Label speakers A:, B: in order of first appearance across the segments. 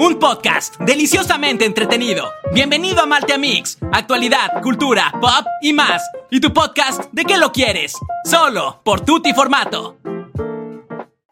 A: un podcast deliciosamente entretenido. Bienvenido a Malte Mix, actualidad, cultura, pop y más. Y tu podcast de qué lo quieres, solo por Tutti Formato.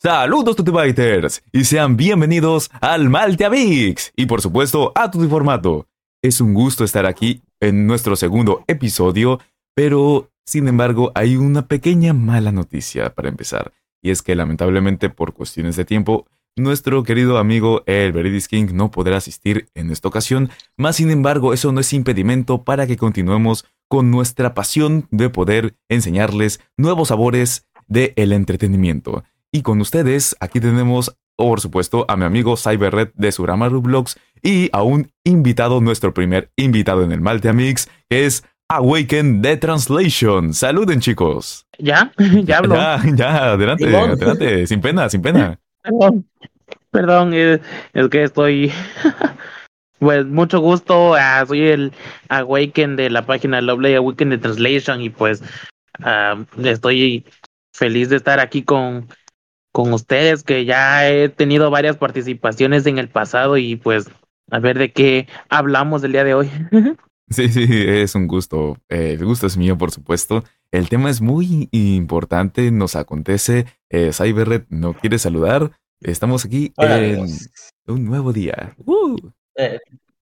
B: Saludos Tutibiters y sean bienvenidos al Malte Mix y por supuesto a Tutti Formato. Es un gusto estar aquí en nuestro segundo episodio, pero sin embargo hay una pequeña mala noticia para empezar, y es que lamentablemente por cuestiones de tiempo nuestro querido amigo el Veridis King no podrá asistir en esta ocasión, más sin embargo eso no es impedimento para que continuemos con nuestra pasión de poder enseñarles nuevos sabores del el entretenimiento. Y con ustedes aquí tenemos, por supuesto, a mi amigo CyberRed de Suramaru Vlogs y a un invitado, nuestro primer invitado en el Malte Mix, que es Awaken the Translation. Saluden chicos.
C: ¿Ya? ¿Ya hablo?
B: Ya, ya, adelante, adelante, sin pena, sin pena.
C: Perdón, es, que estoy. pues mucho gusto. Ah, soy el Awaken de la página Lovely Awaken de Translation y pues ah, estoy feliz de estar aquí con, con ustedes, que ya he tenido varias participaciones en el pasado y pues a ver de qué hablamos el día de hoy.
B: sí, sí, es un gusto. Eh, el gusto es mío, por supuesto. El tema es muy importante, nos acontece. Eh, Cyberred no quiere saludar. Estamos aquí en un nuevo día.
D: Uh. Eh,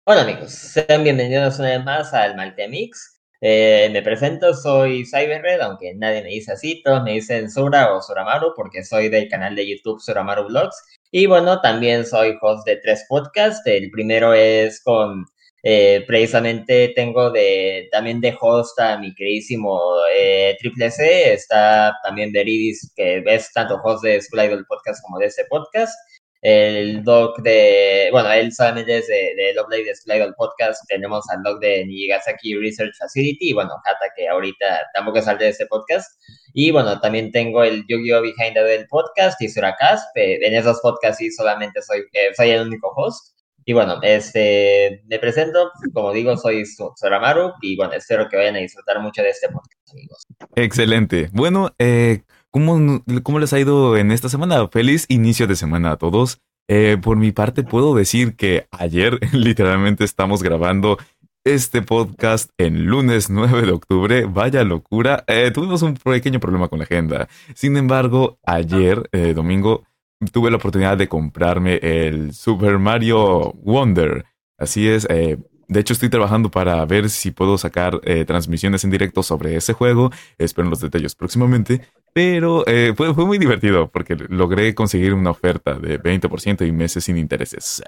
D: hola amigos, sean bienvenidos una vez más al Maltemix. Eh, me presento, soy Cyberred, aunque nadie me dice así, todos me dicen Sura o Suramaru porque soy del canal de YouTube Suramaru Vlogs. Y bueno, también soy host de tres podcasts. El primero es con eh, precisamente tengo de, también de host a mi queridísimo eh, Triple C, está también Veridis, que es tanto host de School Idol Podcast como de ese podcast. El doc de, bueno, él solamente es de, de Lovely de School Idol Podcast. Tenemos al doc de Nijigasaki Research Facility y bueno, Hata, que ahorita tampoco sale de ese podcast. Y bueno, también tengo el Yu-Gi-Oh! Behind the Podcast y Suracast. En esos podcasts sí solamente soy, eh, soy el único host. Y bueno, este, me presento, como digo, soy Soramaru y bueno, espero que vayan a disfrutar mucho de este podcast, amigos.
B: Excelente. Bueno, eh, ¿cómo, ¿cómo, les ha ido en esta semana? Feliz inicio de semana a todos. Eh, por mi parte, puedo decir que ayer literalmente estamos grabando este podcast en lunes 9 de octubre. Vaya locura. Eh, tuvimos un pequeño problema con la agenda. Sin embargo, ayer, eh, domingo, tuve la oportunidad de comprarme el Super Mario Wonder. Así es, eh, de hecho estoy trabajando para ver si puedo sacar eh, transmisiones en directo sobre ese juego. Espero los detalles próximamente. Pero eh, fue, fue, muy divertido porque logré conseguir una oferta de 20% y meses sin intereses.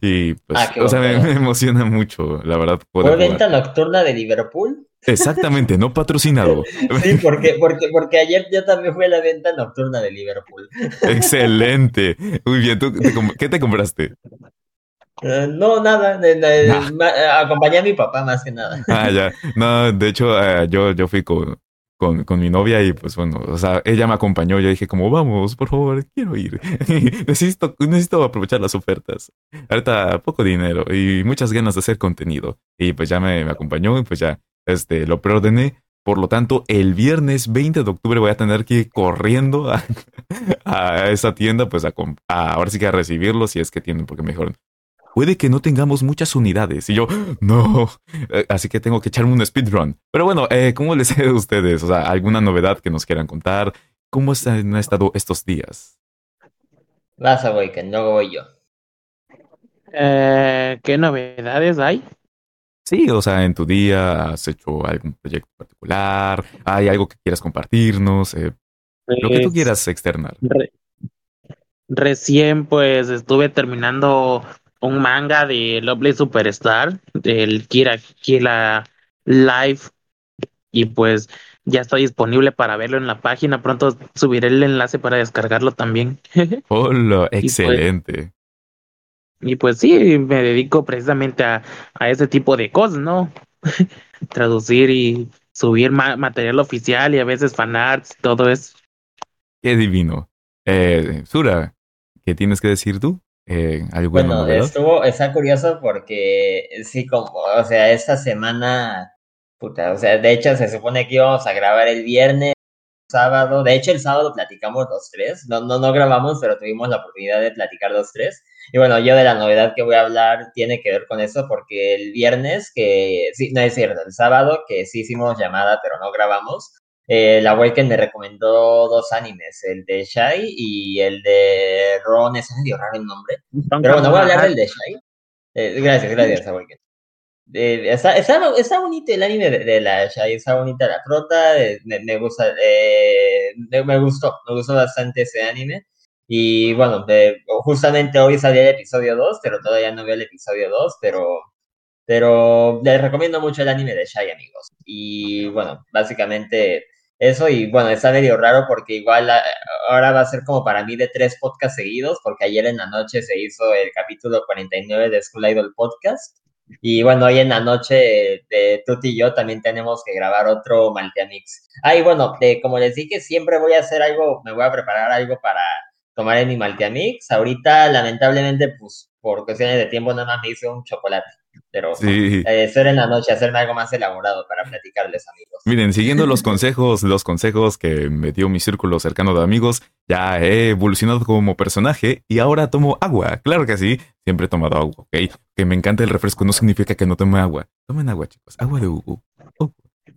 B: Y pues, ah, o sea, me, emociona mucho, la verdad.
D: ¿Fue venta nocturna de Liverpool?
B: Exactamente, no patrocinado.
D: Sí, porque, porque, porque ayer yo también fui a la venta nocturna de Liverpool.
B: Excelente. Muy bien, ¿tú qué te compraste?
D: Eh, no, nada. acompañé a mi papá más que nada.
B: Ah, ya. No, de hecho, eh, yo, yo fui con, con, con, mi novia y pues bueno, o sea, ella me acompañó. Yo dije como, vamos, por favor, quiero ir. necesito, necesito aprovechar las ofertas. Ahorita poco dinero y muchas ganas de hacer contenido. Y pues ya me, me acompañó y pues ya este, lo preordené. Por lo tanto, el viernes 20 de octubre voy a tener que ir corriendo a, a esa tienda, pues a, a, ahora sí que a recibirlo si es que tienen, porque me dijeron, puede que no tengamos muchas unidades. Y yo, no, eh, así que tengo que echarme un speedrun. Pero bueno, eh, ¿cómo les ido a ustedes? O sea, ¿alguna novedad que nos quieran contar? ¿Cómo han estado estos días?
D: Vas a que no voy yo.
C: Eh, ¿Qué novedades hay?
B: Sí, o sea, en tu día has hecho algún proyecto particular, hay algo que quieras compartirnos, eh, lo que tú pues, quieras externar.
C: recién pues estuve terminando un manga de Lovely Superstar, del Kira Kira Live, y pues ya está disponible para verlo en la página. Pronto subiré el enlace para descargarlo también.
B: Hola, excelente.
C: Y pues sí, me dedico precisamente a, a ese tipo de cosas, ¿no? Traducir y subir material oficial y a veces fanarts y todo eso.
B: Qué divino. Eh, Sura, ¿qué tienes que decir tú? Eh,
D: bueno, estuvo, está curioso porque sí, como, o sea, esta semana, puta, o sea, de hecho se supone que íbamos a grabar el viernes, sábado, de hecho el sábado platicamos dos, tres, no, no, no grabamos, pero tuvimos la oportunidad de platicar dos, tres, Y bueno, yo de la novedad que voy a hablar tiene que ver con eso porque el viernes, que sí, no es cierto, el sábado, que sí hicimos llamada pero no grabamos, eh, la Awaken me recomendó dos animes, el de Shai y el de Ron, es medio raro el nombre. Pero bueno, voy a hablar del de Shai. Eh, gracias, gracias, Awaken. Eh, está, está, está, bonito el anime de, la Shai, está bonita la prota, me, me, gusta, eh, me, gustó, me gustó bastante ese anime. Y bueno, justamente hoy salió el episodio 2, pero todavía no veo el episodio 2, pero, pero les recomiendo mucho el anime de Shai, amigos. Y bueno, básicamente eso, y bueno, está medio raro porque igual ahora va a ser como para mí de tres podcasts seguidos, porque ayer en la noche se hizo el capítulo 49 de School Idol Podcast. Y bueno, hoy en la noche de Tuti y yo también tenemos que grabar otro Malteamix. Ah, y bueno, como les dije, siempre voy a hacer algo, me voy a preparar algo para tomar en mi Malteamix. Ahorita, lamentablemente, pues por cuestiones de tiempo nada más me hice un chocolate. Pero sí. eh, ser en la noche, hacerme algo más elaborado para platicarles, amigos.
B: Miren, siguiendo los consejos, los consejos que me dio mi círculo cercano de amigos, ya he evolucionado como personaje y ahora tomo agua. Claro que sí, siempre he tomado agua, ¿ok? Que me encanta el refresco no significa que no tome agua. Tomen agua, chicos, agua de Hugo.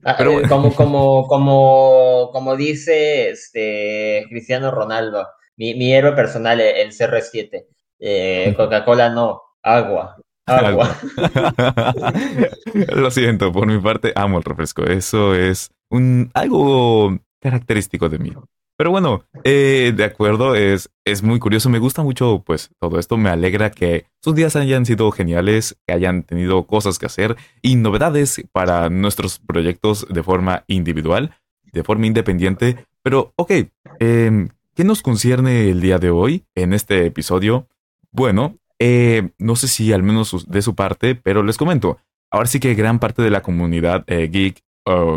D: Ah, Pero, eh, como, como, como, como dice este Cristiano Ronaldo, mi, mi héroe personal, el CR7. Eh, Coca-Cola no, agua. Agua.
B: Lo siento, por mi parte amo el refresco. Eso es un algo característico de mí. Pero bueno, eh, de acuerdo, es, es muy curioso. Me gusta mucho, pues, todo esto. Me alegra que sus días hayan sido geniales, que hayan tenido cosas que hacer y novedades para nuestros proyectos de forma individual, de forma independiente. Pero, ok, eh, ¿Qué nos concierne el día de hoy en este episodio? Bueno, eh, no sé si al menos de su parte, pero les comento. Ahora sí que gran parte de la comunidad eh, geek,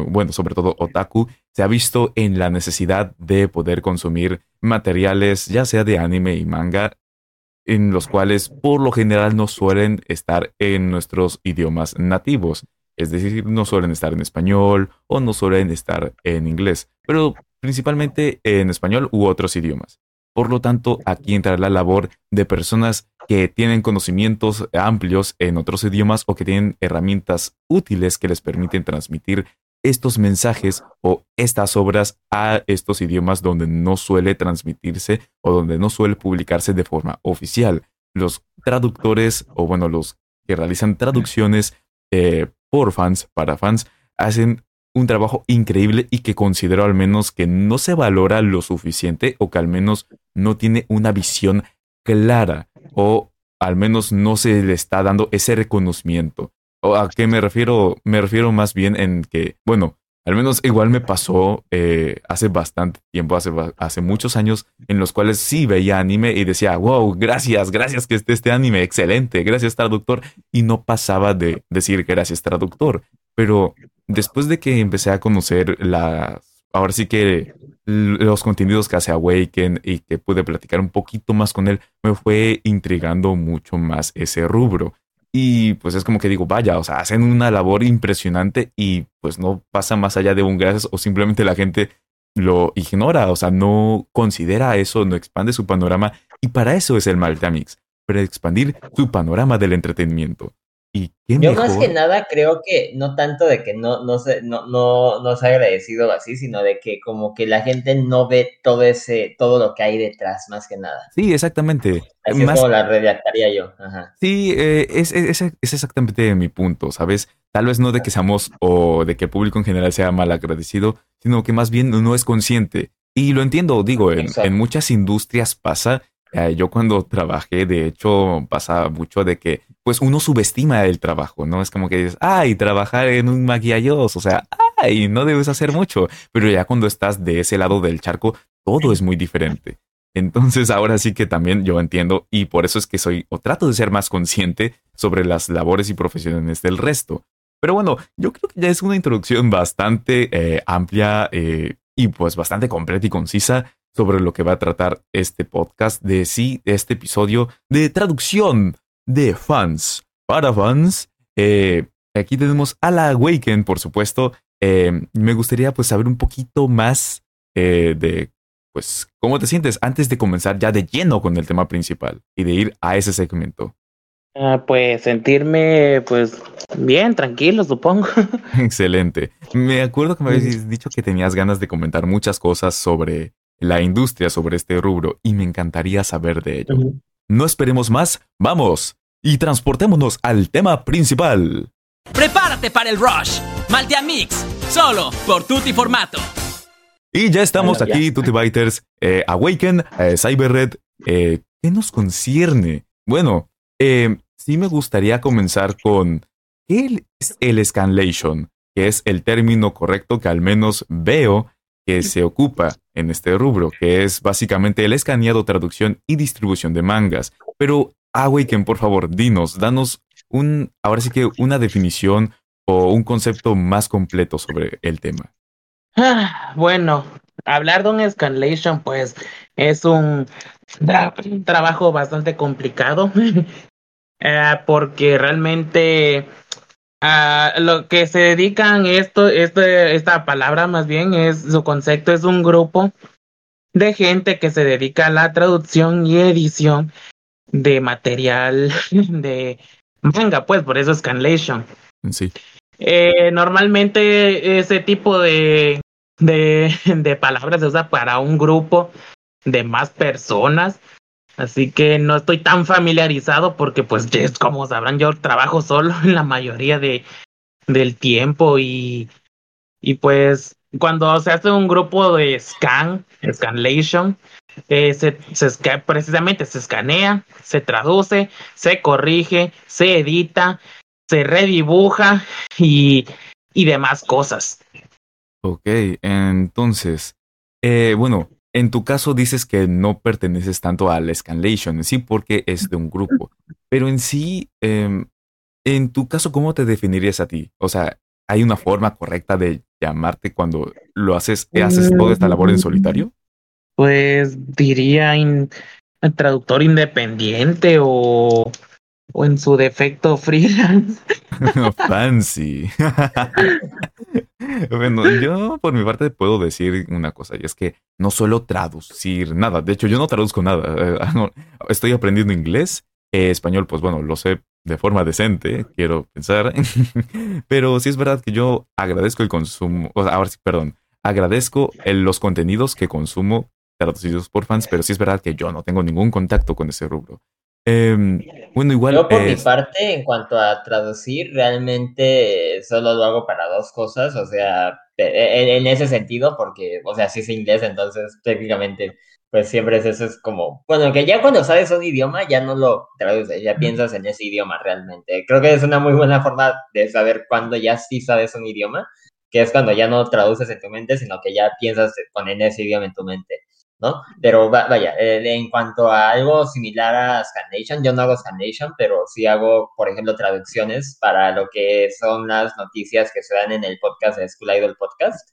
B: bueno, sobre todo otaku, se ha visto en la necesidad de poder consumir materiales, ya sea de anime y manga, en los cuales por lo general no suelen estar en nuestros idiomas nativos. Es decir, no suelen estar en español o no suelen estar en inglés. Pero principalmente en español u otros idiomas. Por lo tanto, aquí entra la labor de personas que tienen conocimientos amplios en otros idiomas o que tienen herramientas útiles que les permiten transmitir estos mensajes o estas obras a estos idiomas donde no suele transmitirse o donde no suele publicarse de forma oficial. Los traductores o bueno, los que realizan traducciones eh, por fans, para fans, hacen un trabajo increíble y que considero al menos que no se valora lo suficiente o que al menos no tiene una visión clara o al menos no se le está dando ese reconocimiento. ¿O ¿A qué me refiero? Me refiero más bien en que, bueno, al menos igual me pasó eh, hace bastante tiempo, hace, hace muchos años, en los cuales sí veía anime y decía, wow, gracias, gracias que esté este anime, excelente, gracias traductor. Y no pasaba de decir gracias traductor. Pero después de que empecé a conocer la, ahora sí que los contenidos que hace Awaken y que pude platicar un poquito más con él, me fue intrigando mucho más ese rubro. Y pues es como que digo, vaya, o sea, hacen una labor impresionante y pues no pasa más allá de un gracias o simplemente la gente lo ignora, o sea, no considera eso, no expande su panorama y para eso es el Maltamix, para expandir su panorama del entretenimiento.
D: Yo más que nada creo que no tanto de que no, no, se, no, no, no se ha agradecido así, sino de que como que la gente no ve todo ese, todo lo que hay detrás, más que nada.
B: Sí, exactamente.
D: Así es como la redactaría yo. Ajá.
B: Sí, eh, es, es, es, exactamente mi punto, ¿sabes? Tal vez no de que seamos o de que el público en general sea mal agradecido, sino que más bien no es consciente. Y lo entiendo, digo, en, en muchas industrias pasa eh, yo cuando trabajé, de hecho, pasaba mucho de que, pues uno subestima el trabajo, ¿no? Es como que dices, ay, trabajar en un maquillos, o sea, ay, no debes hacer mucho. Pero ya cuando estás de ese lado del charco, todo es muy diferente. Entonces ahora sí que también yo entiendo y por eso es que soy o trato de ser más consciente sobre las labores y profesiones del resto. Pero bueno, yo creo que ya es una introducción bastante eh, amplia eh, y pues bastante completa y concisa sobre lo que va a tratar este podcast de sí, este episodio de traducción de fans para fans. Eh, aquí tenemos a la Awaken, por supuesto. Eh, me gustaría pues saber un poquito más eh, de pues, ¿cómo te sientes antes de comenzar ya de lleno con el tema principal y de ir a ese segmento?
C: Ah, pues sentirme, pues, bien, tranquilo, supongo.
B: Excelente. Me acuerdo que me habías dicho que tenías ganas de comentar muchas cosas sobre la industria, sobre este rubro, y me encantaría saber de ello. No esperemos más, vamos y transportémonos al tema principal.
A: Prepárate para el rush. Maltea Mix, solo por Tutti Formato.
B: Y ya estamos aquí, Tutti Biters, eh, Awaken, eh, Cyberred. Eh, ¿Qué nos concierne? Bueno, eh, sí me gustaría comenzar con ¿qué es el scanlation? Que es el término correcto que al menos veo que se ocupa en este rubro, que es básicamente el escaneado, traducción y distribución de mangas. Pero, Awaken, por favor, dinos, danos un, ahora sí que una definición o un concepto más completo sobre el tema.
C: Ah, bueno, hablar de un scanlation, pues, es un, trabajo bastante complicado, eh, porque realmente a lo que se dedican esto, este, esta palabra más bien es su concepto es un grupo de gente que se dedica a la traducción y edición de material de manga, pues por eso es scanlation.
B: Sí.
C: Eh, normalmente ese tipo de, de, de palabras se usa para un grupo de más personas Así que no estoy tan familiarizado porque pues como sabrán yo trabajo solo en la mayoría de del tiempo y y pues cuando se hace un grupo de scan, scanlation, eh, se, se, precisamente se escanea, se traduce, se corrige, se edita, se redibuja y, y demás cosas.
B: Ok, entonces, eh, bueno, en tu caso dices que no perteneces tanto al Scanlation en sí porque es de un grupo, pero en sí, em, en tu caso, ¿cómo te definirías a ti? O sea, ¿hay una forma correcta de llamarte cuando lo haces, haces toda esta labor en solitario?
C: Pues diría traductor independiente o, o en su defecto freelance.
B: Fancy. bueno, yo por mi parte puedo decir una cosa, y es que no suelo traducir nada. De hecho, yo no traduzco nada. Eh, estoy aprendiendo inglés. Eh, español, pues bueno, lo sé de forma decente, quiero pensar. Pero sí es verdad que yo agradezco el consumo, o sea, ahora sí, perdón, agradezco los contenidos que consumo traducidos por fans, pero sí es verdad que yo no tengo ningún contacto con ese rubro. Em, bueno, igual.
D: Yo, por mi parte, en cuanto a traducir, realmente solo lo hago para dos cosas. O sea, en, ese sentido, porque, o sea, si es inglés, entonces técnicamente, pues siempre es eso. Es como, bueno, que ya cuando sabes un idioma, ya no lo traduces, ya piensas en ese idioma realmente. Creo que es una muy buena forma de saber cuándo ya sí sabes un idioma, que es cuando ya no traduces en tu mente, sino que ya piensas con ese idioma en tu mente. ¿No? Pero vaya, eh, en cuanto a algo similar a Scanation, yo no hago Scanation, pero sí hago, por ejemplo, traducciones para lo que son las noticias que se dan en el podcast de School Idol Podcast.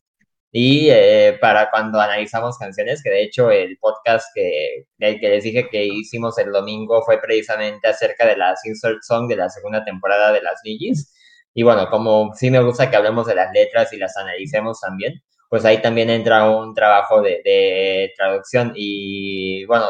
D: Y eh, para cuando analizamos canciones, que de hecho el podcast que, que les dije que hicimos el domingo fue precisamente acerca de las insert song de la segunda temporada de las Nigis. Y bueno, como sí me gusta que hablemos de las letras y las analicemos también, pues ahí también entra un trabajo de, traducción y bueno,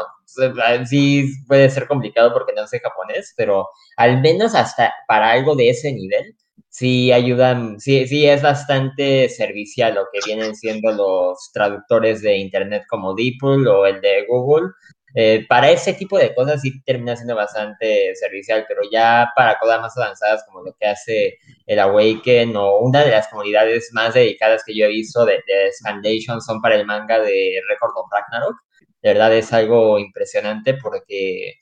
D: sí puede ser complicado porque no sé japonés, pero al menos hasta para algo de ese nivel, sí ayudan, sí, sí es bastante servicial lo que vienen siendo los traductores de internet como DeepL o el de Google, eh, para ese tipo de cosas sí termina siendo bastante servicial, pero ya para cosas más avanzadas como lo que hace el Awaken o una de las comunidades más dedicadas que yo he visto de, de son para el manga de Record of Ragnarok. De verdad es algo impresionante porque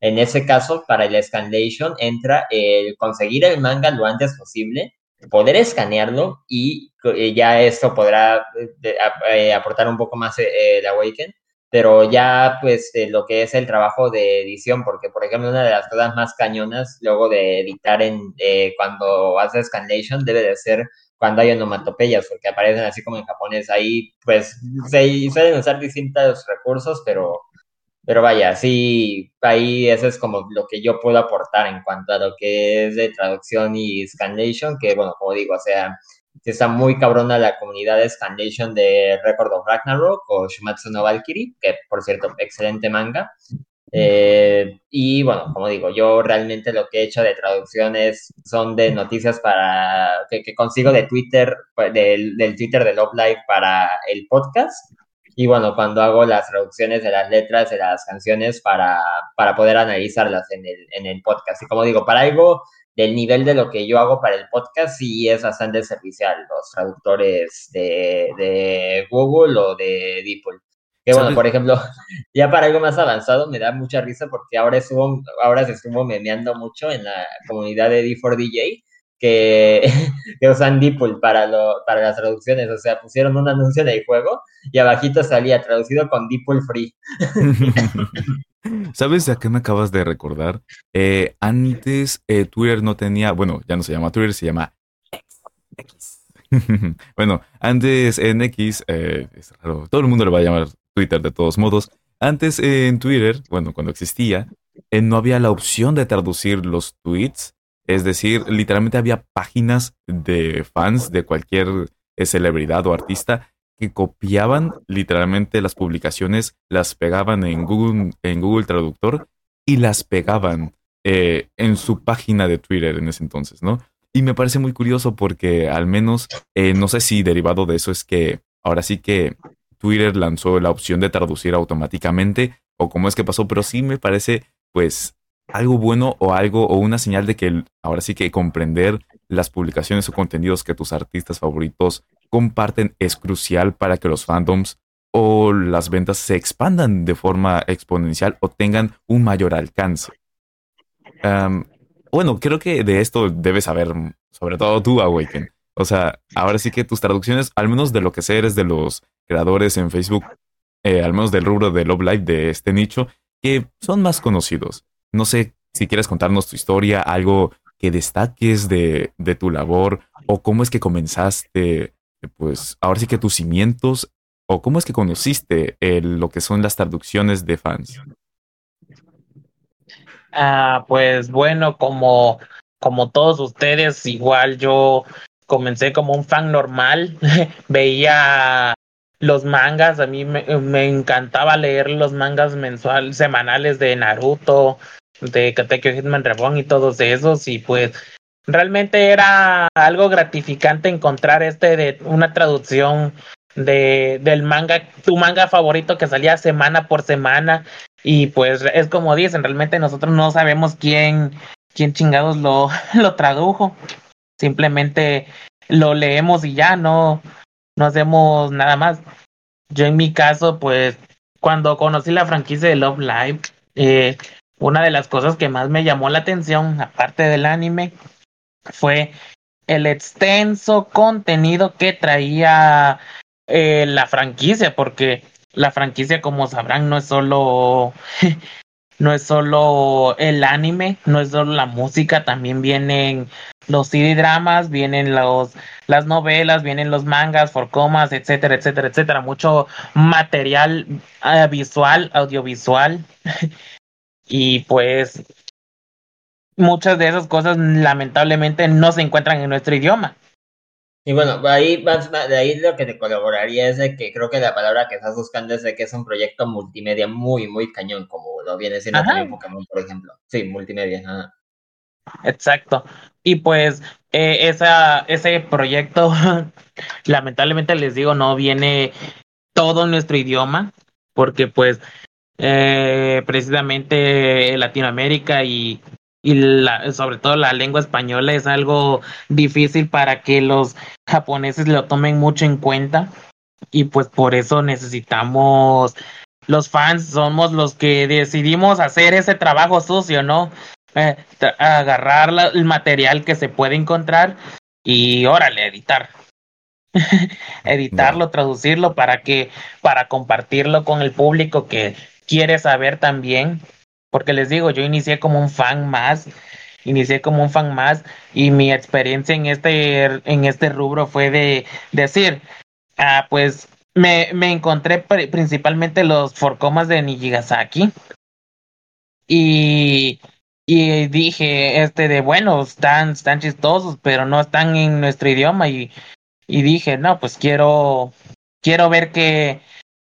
D: en ese caso para el Scandation entra el conseguir el manga lo antes posible, poder escanearlo y eh, ya esto podrá eh, aportar un poco más el Awaken pero ya pues lo que es el trabajo de edición, porque por ejemplo una de las cosas más cañonas luego de editar en eh, cuando haces scanlation debe de ser cuando hay onomatopeyas, porque aparecen así como en japonés, ahí pues se suelen usar distintos recursos, pero, pero vaya, sí, ahí eso es como lo que yo puedo aportar en cuanto a lo que es de traducción y scanlation, que bueno, como digo, o sea, está muy cabrona la comunidad de Scandation de Record of Ragnarok o Shumatsu no Valkyrie, que por cierto, excelente manga. Eh, y bueno, como digo, yo realmente lo que he hecho de traducciones son de noticias para que, consigo de Twitter, pues, del, del, Twitter de Love Live para el podcast. Y bueno, cuando hago las traducciones de las letras de las canciones para, para poder analizarlas en el, en el podcast. Y como digo, para algo del nivel de lo que yo hago para el podcast, sí es bastante servicial los traductores de, de Google o de DeepL. Que bueno, por ejemplo, ya para algo más avanzado me da mucha risa porque ahora, estuvo, ahora se estuvo memeando mucho en la comunidad de D4DJ que, usan DeepL para, lo, para las traducciones. O sea, pusieron un anuncio del juego y abajito salía traducido con DeepL Free.
B: ¿Sabes a qué me acabas de recordar? Eh, antes eh, Twitter no tenía, bueno, ya no se llama Twitter, se llama X. bueno, antes en X, eh, es raro, todo el mundo le va a llamar Twitter de todos modos. Antes en Twitter, bueno, cuando existía, no había la opción de traducir los tweets. Es decir, literalmente había páginas de fans de cualquier eh, celebridad o artista que copiaban literalmente las publicaciones, las pegaban en Google, en Google Traductor y las pegaban eh, en su página de Twitter en ese entonces, ¿no? Y me parece muy curioso porque al menos, no sé si derivado de eso es que ahora sí que Twitter lanzó la opción de traducir automáticamente o cómo es que pasó, pero sí me parece pues algo bueno o algo o una señal de que ahora sí que comprender las publicaciones o contenidos que tus artistas favoritos comparten es crucial para que los fandoms o las ventas se expandan de forma exponencial o tengan un mayor alcance. bueno, creo que de esto debes saber, sobre todo tú, Awaken. O sea, ahora sí que tus traducciones, al menos de lo que sé, eres de los creadores en Facebook, eh, al menos del rubro de Love Live de este nicho, que son más conocidos. No sé si quieres contarnos tu historia, algo que destaques de, tu labor, o cómo es que comenzaste, pues ahora sí que tus cimientos, o cómo es que conociste lo que son las traducciones de fans.
C: Ah, pues bueno, como, como todos ustedes, igual yo comencé como un fan normal, veía los mangas, a mí me, encantaba leer los mangas mensuales, semanales de Naruto, de Katekyo Hitman Reborn y todos esos, y pues realmente era algo gratificante encontrar este de una traducción de del manga, tu manga favorito que salía semana por semana, y pues es como dicen, realmente nosotros no sabemos quién, quién chingados lo, lo tradujo. Simplemente lo leemos y ya no, no hacemos nada más. Yo en mi caso, pues, cuando conocí la franquicia de Love Live, eh, una de las cosas que más me llamó la atención, aparte del anime, fue el extenso contenido que traía eh, la franquicia, porque la franquicia, como sabrán, no es solo no es solo el anime, no es solo la música, también vienen los CD dramas, vienen los las novelas, vienen los mangas, forcomas, etcétera, etcétera, etcétera, mucho material eh, visual, audiovisual. y pues muchas de esas cosas lamentablemente no se encuentran en nuestro idioma.
D: Y bueno, ahí, de ahí lo que te colaboraría es de que creo que la palabra que estás buscando es de que es un proyecto multimedia muy, muy cañón, como lo viene siendo también Pokémon, por ejemplo. Sí, multimedia.
C: Exacto. Y pues eh, esa, ese proyecto, lamentablemente les digo, no viene todo en nuestro idioma, porque pues eh, precisamente Latinoamérica y y la, sobre todo la lengua española es algo difícil para que los japoneses lo tomen mucho en cuenta y pues por eso necesitamos los fans somos los que decidimos hacer ese trabajo sucio, ¿no? Eh, agarrar el material que se puede encontrar y órale, editar. Editarlo, traducirlo para que para compartirlo con el público que quiere saber también porque les digo, yo inicié como un fan más, inicié como un fan más y mi experiencia en este, en este rubro fue de decir, ah, pues me, me encontré principalmente los forcomas de Nijigasaki. Y, y dije, este de bueno, están, están chistosos, pero no están en nuestro idioma y, y dije, no, pues quiero, quiero ver que,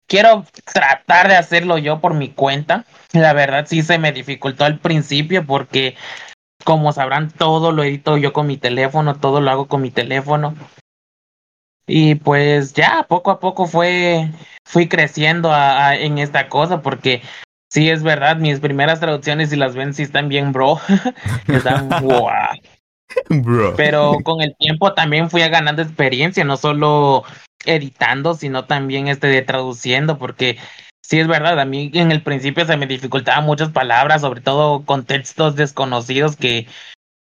C: quiero tratar de hacerlo yo por mi cuenta. La verdad sí se me dificultó al principio porque, como sabrán, todo lo edito yo con mi teléfono, todo lo hago con mi teléfono. Y pues ya poco a poco fue, fui creciendo en esta cosa porque sí es verdad, mis primeras traducciones, si las ven, sí están bien, bro. están wow. Bro. Pero con el tiempo también fui ganando experiencia, no solo editando, sino también este de traduciendo, porque sí es verdad, a mí en el principio se me dificultaban muchas palabras, sobre todo contextos desconocidos que,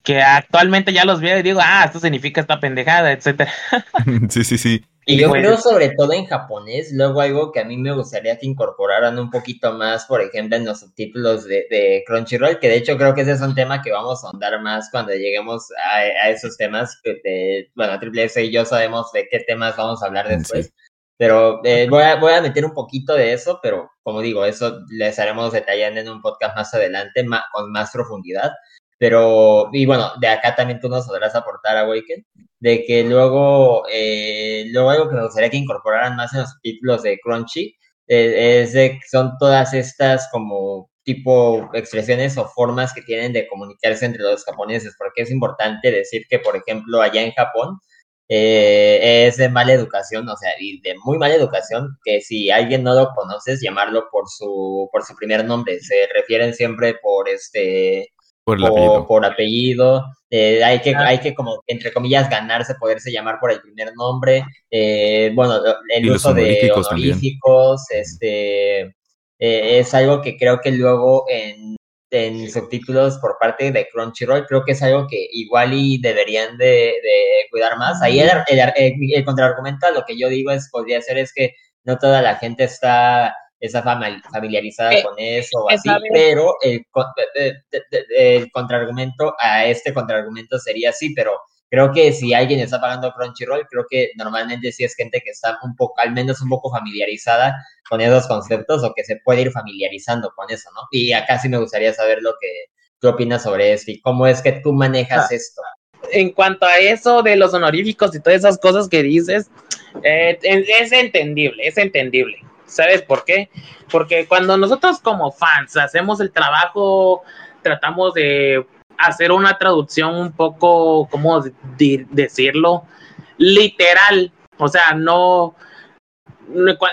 C: que actualmente ya los veo y digo, ah, esto significa esta pendejada, etcétera.
B: sí, sí, sí.
D: Y yo creo sobre todo en japonés, luego algo que a mí me gustaría que incorporaran un poquito más, por ejemplo, en los subtítulos de, Crunchyroll, que de hecho creo que ese es un tema que vamos a ahondar más cuando lleguemos a, esos temas, que bueno, Triple S y yo sabemos de qué temas vamos a hablar después. Pero eh, voy, a, voy a meter un poquito de eso, pero como digo, eso les estaremos detallando en un podcast más adelante, con más profundidad. Pero, y bueno, de acá también tú nos podrás aportar, a Awaken, de que luego, eh, luego algo que me gustaría que incorporaran más en los títulos de Crunchy, eh, es de que son todas estas como tipo expresiones o formas que tienen de comunicarse entre los japoneses, porque es importante decir que, por ejemplo, allá en Japón, eh, es de mala educación, o sea, y de muy mala educación, que si alguien no lo conoces, llamarlo por su, por su primer nombre. Se refieren siempre por este por, apellido. Eh, hay que, ah. hay que como, entre comillas, ganarse, poderse llamar por el primer nombre. Eh, bueno, el uso de honoríficos, este, eh, es algo que creo que luego en, en, subtítulos por parte de Crunchyroll, creo que es algo que igual y deberían de, cuidar más. Ahí el, el, el, contraargumento a lo que yo digo es, podría ser es que no toda la gente está esa familiarizada eh, con eso o así, pero el, el, contraargumento a este contraargumento sería sí, pero creo que si alguien está pagando Crunchyroll, creo que normalmente sí es gente que está un poco, al menos un poco familiarizada con esos conceptos o que se puede ir familiarizando con eso, ¿no? Y acá sí me gustaría saber lo que tú opinas sobre esto y cómo es que tú manejas ah, esto.
C: En cuanto a eso de los honoríficos y todas esas cosas que dices, eh, es entendible, es entendible ¿Sabes por qué? Porque cuando nosotros como fans hacemos el trabajo, tratamos de hacer una traducción un poco, ¿cómo decirlo? Literal. O sea, no...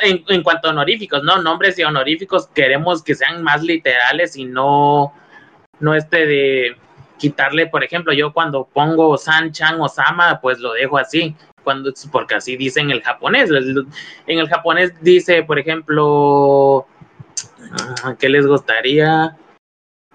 C: En, cuanto a honoríficos, ¿no? Nombres y honoríficos queremos que sean más literales y no, no este de quitarle, por ejemplo, yo cuando pongo San Chan o Sama, pues lo dejo así cuando, porque así dice en el japonés. En el japonés dice, por ejemplo, ah, ¿qué les gustaría?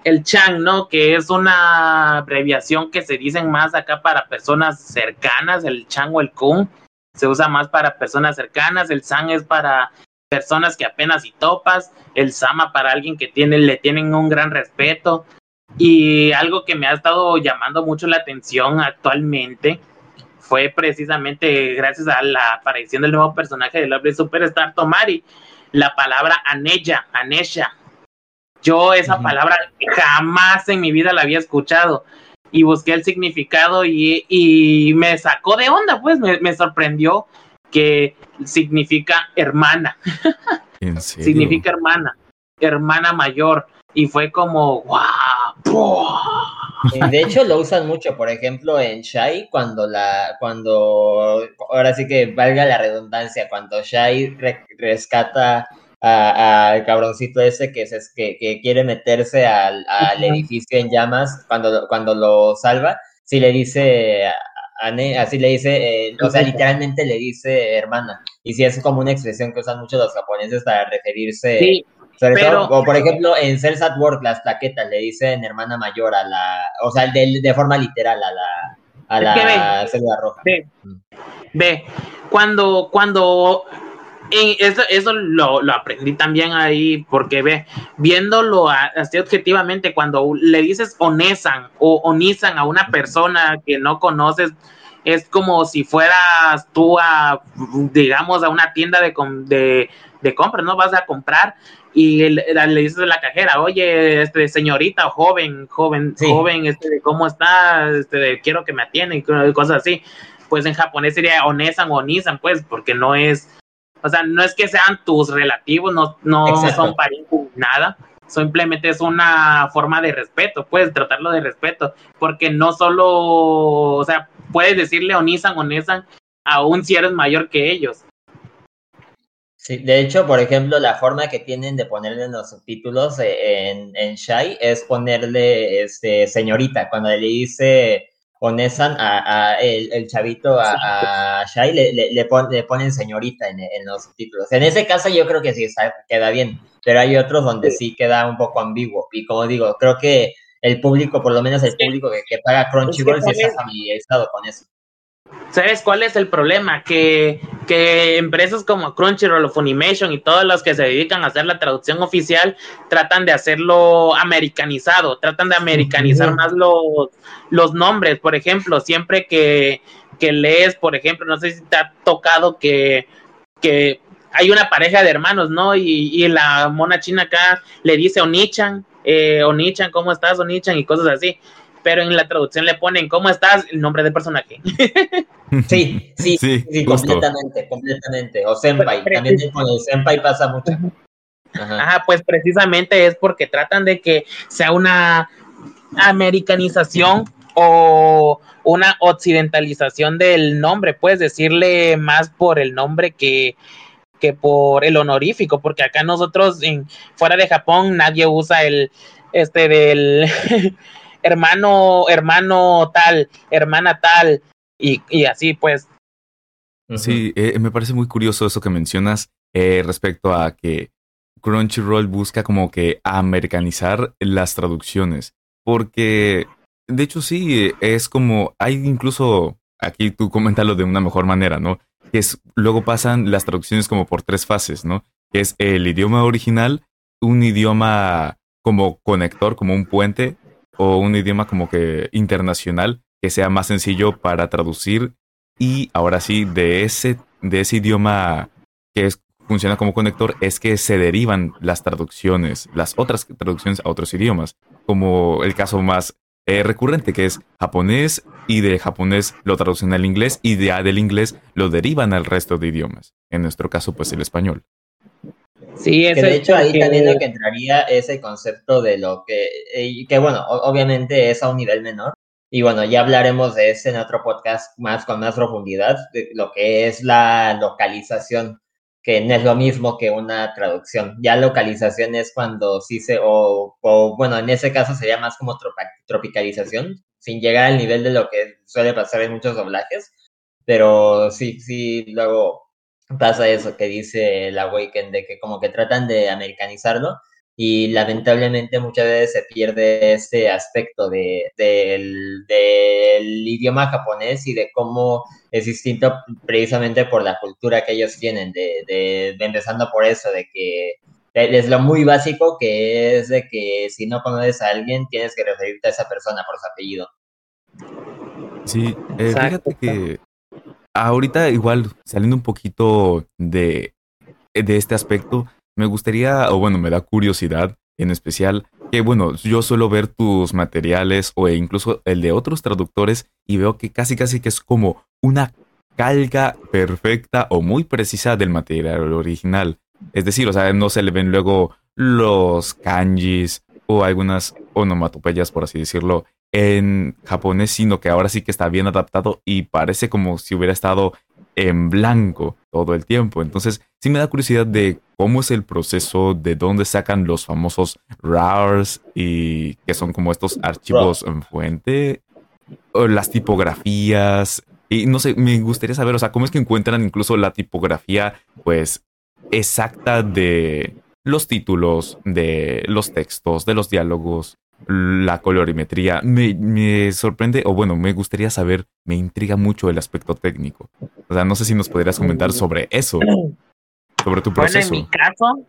C: El Chang, ¿no? Que es una abreviación que se dicen más acá para personas cercanas, el Chang o el Kun. Se usa más para personas cercanas, el Sang es para personas que apenas y topas, el Sama para alguien que tiene, le tienen un gran respeto. Y algo que me ha estado llamando mucho la atención actualmente fue precisamente gracias a la aparición del nuevo personaje de Lovely Superstar Tomari, la palabra Aneya, Anesha. Yo esa palabra jamás en mi vida la había escuchado y busqué el significado y, me sacó de onda, pues me, sorprendió que significa hermana. significa hermana, hermana mayor. Y fue como, wow.
D: De hecho, lo usan mucho, por ejemplo, en Shai, cuando la, cuando, ahora sí que valga la redundancia, cuando Shai rescata al cabroncito ese que, es, que, que quiere meterse al, al, edificio en llamas, cuando, cuando lo salva, si le dice, así le dice, eh, o sea, literalmente le dice hermana, y si es como una expresión que usan mucho los japoneses para referirse pero, o por ejemplo, en Cells at Work, las plaquetas le dicen hermana mayor a la, o sea, de, de forma literal a la, a la célula roja.
C: Ve, cuando, cuando eso, eso lo, lo, aprendí también ahí, porque ve, viéndolo así objetivamente, cuando le dices onesan o onisan a una persona que no conoces, es como si fueras tú a, digamos, a una tienda de, de, de compras, ¿no? Vas a comprar y le, le dices a la cajera, oye, este, señorita joven, joven, joven, este, ¿cómo está? Este, quiero que me atiendan y cosas así. pues en japonés sería Onesan o Onisan, pues, porque no es, o sea, no es que sean tus relativos, no, no son parientes nada, simplemente es una forma de respeto, puedes tratarlo de respeto, porque no solo, o sea, puedes decirle Onisan Onesan aún si eres mayor que ellos.
D: Sí, de hecho, por ejemplo, la forma que tienen de ponerle en los subtítulos eh, en, en Shai es ponerle este señorita. Cuando le dice Onesan a, el, chavito a, Shai, le, le, ponen señorita en, los subtítulos. En ese caso yo creo que sí queda bien, pero hay otros donde sí queda un poco ambiguo. Y como digo, creo que el público, por lo menos el público que, que paga Crunchyroll, sí está familiarizado con eso.
C: ¿Sabes cuál es el problema? Que, que empresas como Crunchyroll o Funimation y todos los que se dedican a hacer la traducción oficial tratan de hacerlo americanizado, tratan de americanizar más los, los nombres. Por ejemplo, siempre que, que lees, por ejemplo, no sé si te ha tocado que, que hay una pareja de hermanos, ¿no? Y, y la mona china acá le dice Onichan, eh, Onichan, ¿cómo estás, Onichan? Y cosas así pero en la traducción le ponen ¿cómo estás? el nombre del personaje.
D: Sí, sí, sí, completamente, completamente. O Senpai, también con el Senpai pasa mucho.
C: Ajá. pues precisamente es porque tratan de que sea una americanización o una occidentalización del nombre, puedes decirle más por el nombre que, que por el honorífico, porque acá nosotros en, fuera de Japón nadie usa el este del hermano, hermano tal, hermana tal, y, y así pues.
B: Sí, eh, me parece muy curioso eso que mencionas eh, respecto a que Crunchyroll busca como que americanizar las traducciones, porque de hecho sí, es como, hay incluso, aquí tú coméntalo de una mejor manera, ¿no? Que es, luego pasan las traducciones como por tres fases, ¿no? Que es el idioma original, un idioma como conector, como un puente, o un idioma como que internacional que sea más sencillo para traducir y ahora sí de ese de ese idioma que funciona como conector es que se derivan las traducciones, las otras traducciones a otros idiomas, como el caso más eh, recurrente que es japonés y de japonés lo traducen al inglés y de, del inglés lo derivan al resto de idiomas. En nuestro caso pues el español.
D: Sí, que de hecho ahí también lo que entraría es el concepto de lo que, eh, que bueno, obviamente es a un nivel menor. Y bueno, ya hablaremos de ese en otro podcast más con más profundidad, de lo que es la localización, que no es lo mismo que una traducción. Ya localización es cuando sí se, o, o bueno, en ese caso sería más como tropicalización, sin llegar al nivel de lo que suele pasar en muchos doblajes. Pero sí, sí, luego pasa eso que dice la Awaken, de que como que tratan de americanizarlo y lamentablemente muchas veces se pierde ese aspecto de, del, idioma japonés y de cómo es distinto precisamente por la cultura que ellos tienen, de, de, empezando por eso, de que es lo muy básico que es de que si no conoces a alguien tienes que referirte a esa persona por su apellido.
B: Sí, eh, fíjate que ahorita igual saliendo un poquito de, de este aspecto, me gustaría, o bueno, me da curiosidad en especial, que bueno, yo suelo ver tus materiales o incluso el de otros traductores y veo que casi casi que es como una calca perfecta o muy precisa del material original. Es decir, o sea, no se le ven luego los kanjis o algunas onomatopeyas, por así decirlo, en japonés, sino que ahora sí que está bien adaptado y parece como si hubiera estado en blanco todo el tiempo. Entonces, sí me da curiosidad de cómo es el proceso, de dónde sacan los famosos RARs y que son como estos archivos en fuente, las tipografías. Y no sé, me gustaría saber, o sea, cómo es que encuentran incluso la tipografía, pues, exacta de los títulos, de los textos, de los diálogos la colorimetría. Me, sorprende, o bueno, me gustaría saber, me intriga mucho el aspecto técnico. O sea, no sé si nos podrías comentar sobre eso, sobre tu proceso.
C: Bueno, en mi caso,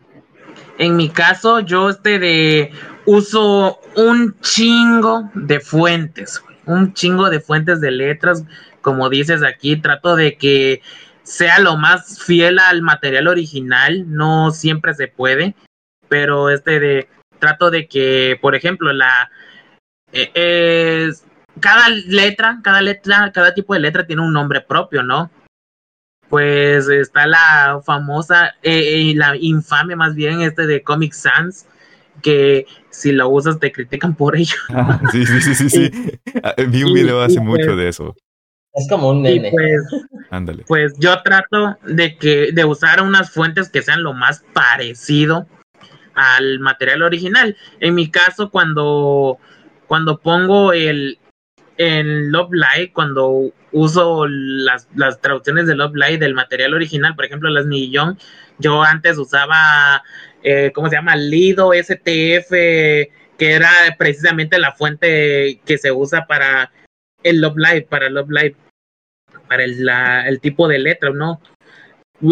C: en mi caso, yo este de uso un chingo de fuentes, un chingo de fuentes de letras, como dices aquí, trato de que sea lo más fiel al material original, no siempre se puede, pero este de trato de que, por ejemplo, la eh, cada letra, cada letra, cada tipo de letra tiene un nombre propio, ¿no? Pues está la famosa y eh, la infame más bien este de Comic Sans, que si lo usas te critican por ello.
B: Ah, sí, sí, sí, sí, sí. Ah, vi un video hace mucho
C: pues
B: de eso.
D: Es como un meme.
C: Pues,
B: Ándale.
C: pues yo trato de que de usar unas fuentes que sean lo más parecido al material original. En mi caso, cuando, cuando pongo el, en Love Live, cuando uso las, las traducciones de Love Live del material original, por ejemplo, las Millón, yo antes usaba, eh, ¿cómo se llama? Lido STF, que era precisamente la fuente que se usa para el Love Live, para Love Live, para el, la, el tipo de letra, ¿no?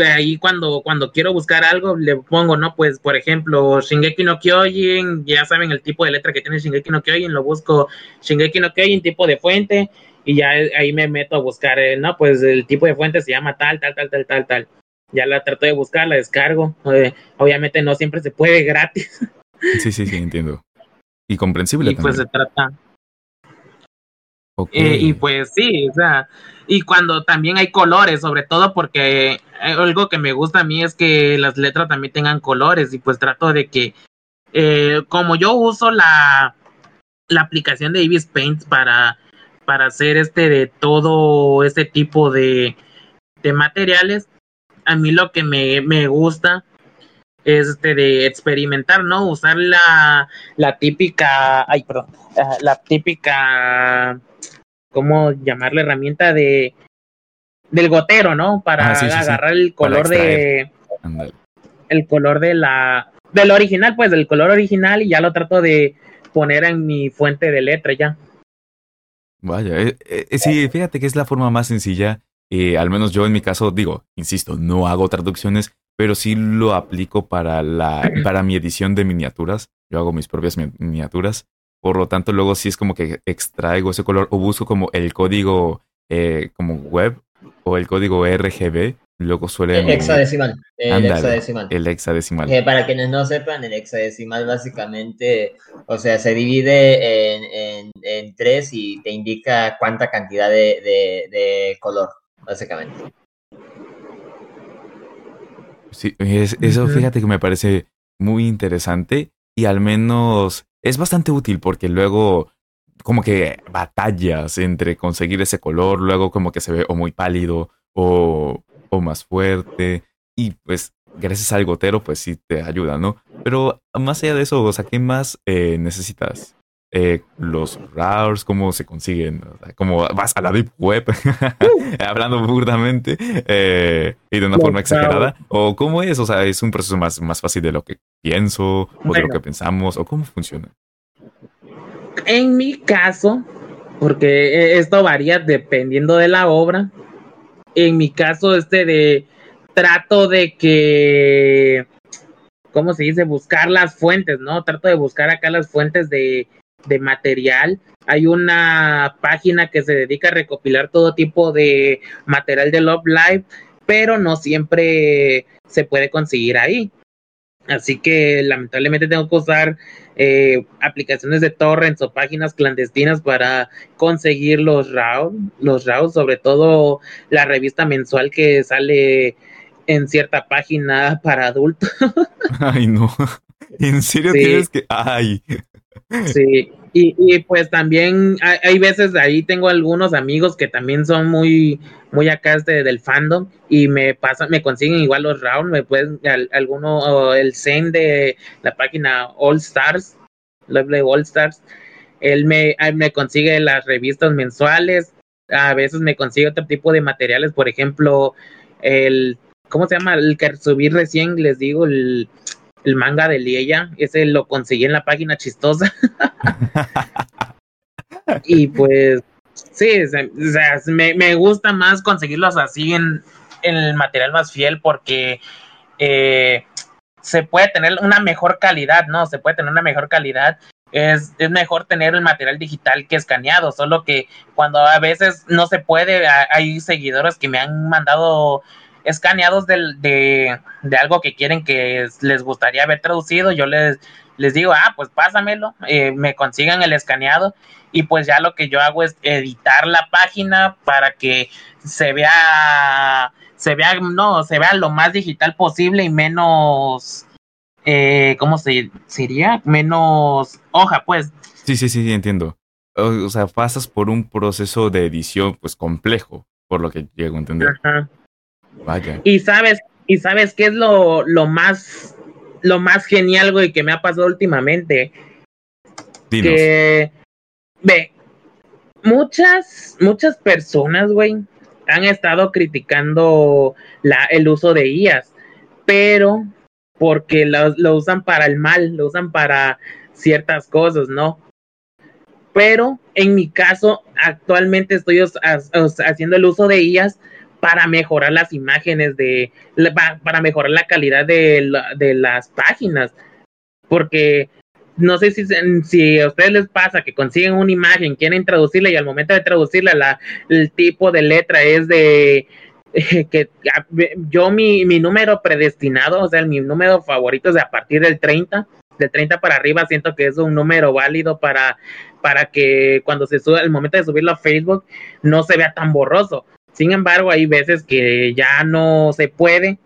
C: Ahí cuando, cuando quiero buscar algo le pongo, ¿no? Pues, por ejemplo, Shingeki no Kyojin, ya saben el tipo de letra que tiene Shingeki no Kyojin, lo busco Shingeki no Kyojin, tipo de fuente, y ya ahí me meto a buscar, eh, ¿no? Pues el tipo de fuente se llama tal, tal, tal, tal, tal, tal. Ya la trato de buscar, la descargo. Eh, obviamente no siempre se puede gratis.
B: Sí, sí, sí, entiendo. Y comprensible
C: y pues se trata. Eh, y pues sí, o sea, y cuando también hay colores, sobre todo porque eh, algo que me gusta a mí es que las letras también tengan colores y pues trato de que, eh, como yo uso la, la aplicación de Ibis Paint para, para hacer este de todo este tipo de, de materiales, a mí lo que me, me gusta es este de experimentar, ¿no? Usar la, la típica, ay, perdón, la típica ¿cómo llamar la herramienta de del gotero, ¿no? Para
B: Ah, sí, sí, sí.
C: agarrar el color de el color de la del original, pues del color original y ya lo trato de poner en mi fuente de letra ya.
B: Vaya, eh, eh, sí, fíjate que es la forma más sencilla. eh, al menos yo en mi caso, digo, insisto, no hago traducciones, pero sí lo aplico para, la, para mi edición de miniaturas. Yo hago mis propias mi- miniaturas. Por lo tanto, luego sí es como que extraigo ese color o busco como el código eh, como web o el código RGB. Luego suele...
D: El hexadecimal. El hexadecimal.
B: El hexadecimal.
D: Eh, para quienes no sepan, el hexadecimal básicamente, o sea, se divide en, en, en tres y te indica cuánta cantidad de, de, de color, básicamente.
B: Sí, es- eso fíjate que me parece muy interesante y al menos es bastante útil porque luego como que batallas entre conseguir ese color, luego como que se ve o muy pálido o, o más fuerte y pues gracias al gotero pues sí te ayuda, ¿no? Pero más allá de eso, o sea, ¿qué más eh, necesitas? Eh, los RARs, ¿cómo se consiguen? O sea, ¿Cómo vas a la Deep Web? Hablando burdamente eh, y de una forma exagerada. ¿O cómo es? O sea, ¿es un proceso más, más fácil de lo que pienso o de lo que pensamos? ¿O cómo funciona?
C: En mi caso, porque eh, esto varía dependiendo de la obra, en mi caso este de trato de que, ¿cómo se dice? Buscar las fuentes, ¿no? Trato de buscar acá las fuentes de, de material. Hay una página que se dedica a recopilar todo tipo de material de Love Live, pero no siempre se puede conseguir ahí. Así que lamentablemente tengo que usar eh, aplicaciones de torrents o páginas clandestinas para conseguir los RAW, los RAW, sobre todo la revista mensual que sale en cierta página para adultos.
B: Ay, no. ¿En serio
C: Sí.
B: tienes que.? Ay.
C: Sí, y, y pues también hay, veces ahí tengo algunos amigos que también son muy, muy acá este del fandom y me pasan, me consiguen igual los rounds, me pueden, al- alguno, el Zen de la página All Stars, Lovely All Stars, él me, me consigue las revistas mensuales, a veces me consigue otro tipo de materiales, por ejemplo, el, ¿cómo se llama? El que subí recién, les digo, el, el manga de Lieya, ese lo conseguí en la página chistosa. y pues, sí, se- o sea, me, me gusta más conseguirlos así en, en el material más fiel porque eh, se puede tener una mejor calidad, ¿no? Se puede tener una mejor calidad. Es, es mejor tener el material digital que escaneado, solo que cuando a veces no se puede, hay seguidores que me han mandado escaneados del, de, de algo que quieren que les gustaría haber traducido, yo les, les digo, ah, pues pásamelo, eh, me consigan el escaneado y pues ya lo que yo hago es editar la página para que se vea, se vea, no, se vea lo más digital posible y menos, eh, ¿cómo se sería? Menos hoja, pues.
B: Sí, sí, sí, entiendo. O, sea, pasas por un proceso de edición, pues complejo, por lo que llego a entender.
C: Vaya. Y sabes, y sabes qué es lo, lo más, lo más genial, güey, que me ha pasado últimamente.
B: Dinos.
C: Que Ve, muchas, muchas personas, güey, han estado criticando la, el uso de IAS, pero porque lo, lo, usan para el mal, lo usan para ciertas cosas, ¿no? Pero en mi caso, actualmente estoy haciendo el uso de IAS para mejorar las imágenes de, para mejorar la calidad de, de las páginas, porque no sé si, si a ustedes les pasa que consiguen una imagen, quieren traducirla y al momento de traducirla la, el tipo de letra es de que yo mi, mi número predestinado, o sea, mi número favorito es de a partir del 30, del 30 para arriba siento que es un número válido para, para que cuando se sube, el momento de subirlo a Facebook no se vea tan borroso. Sin embargo, hay veces que ya no se puede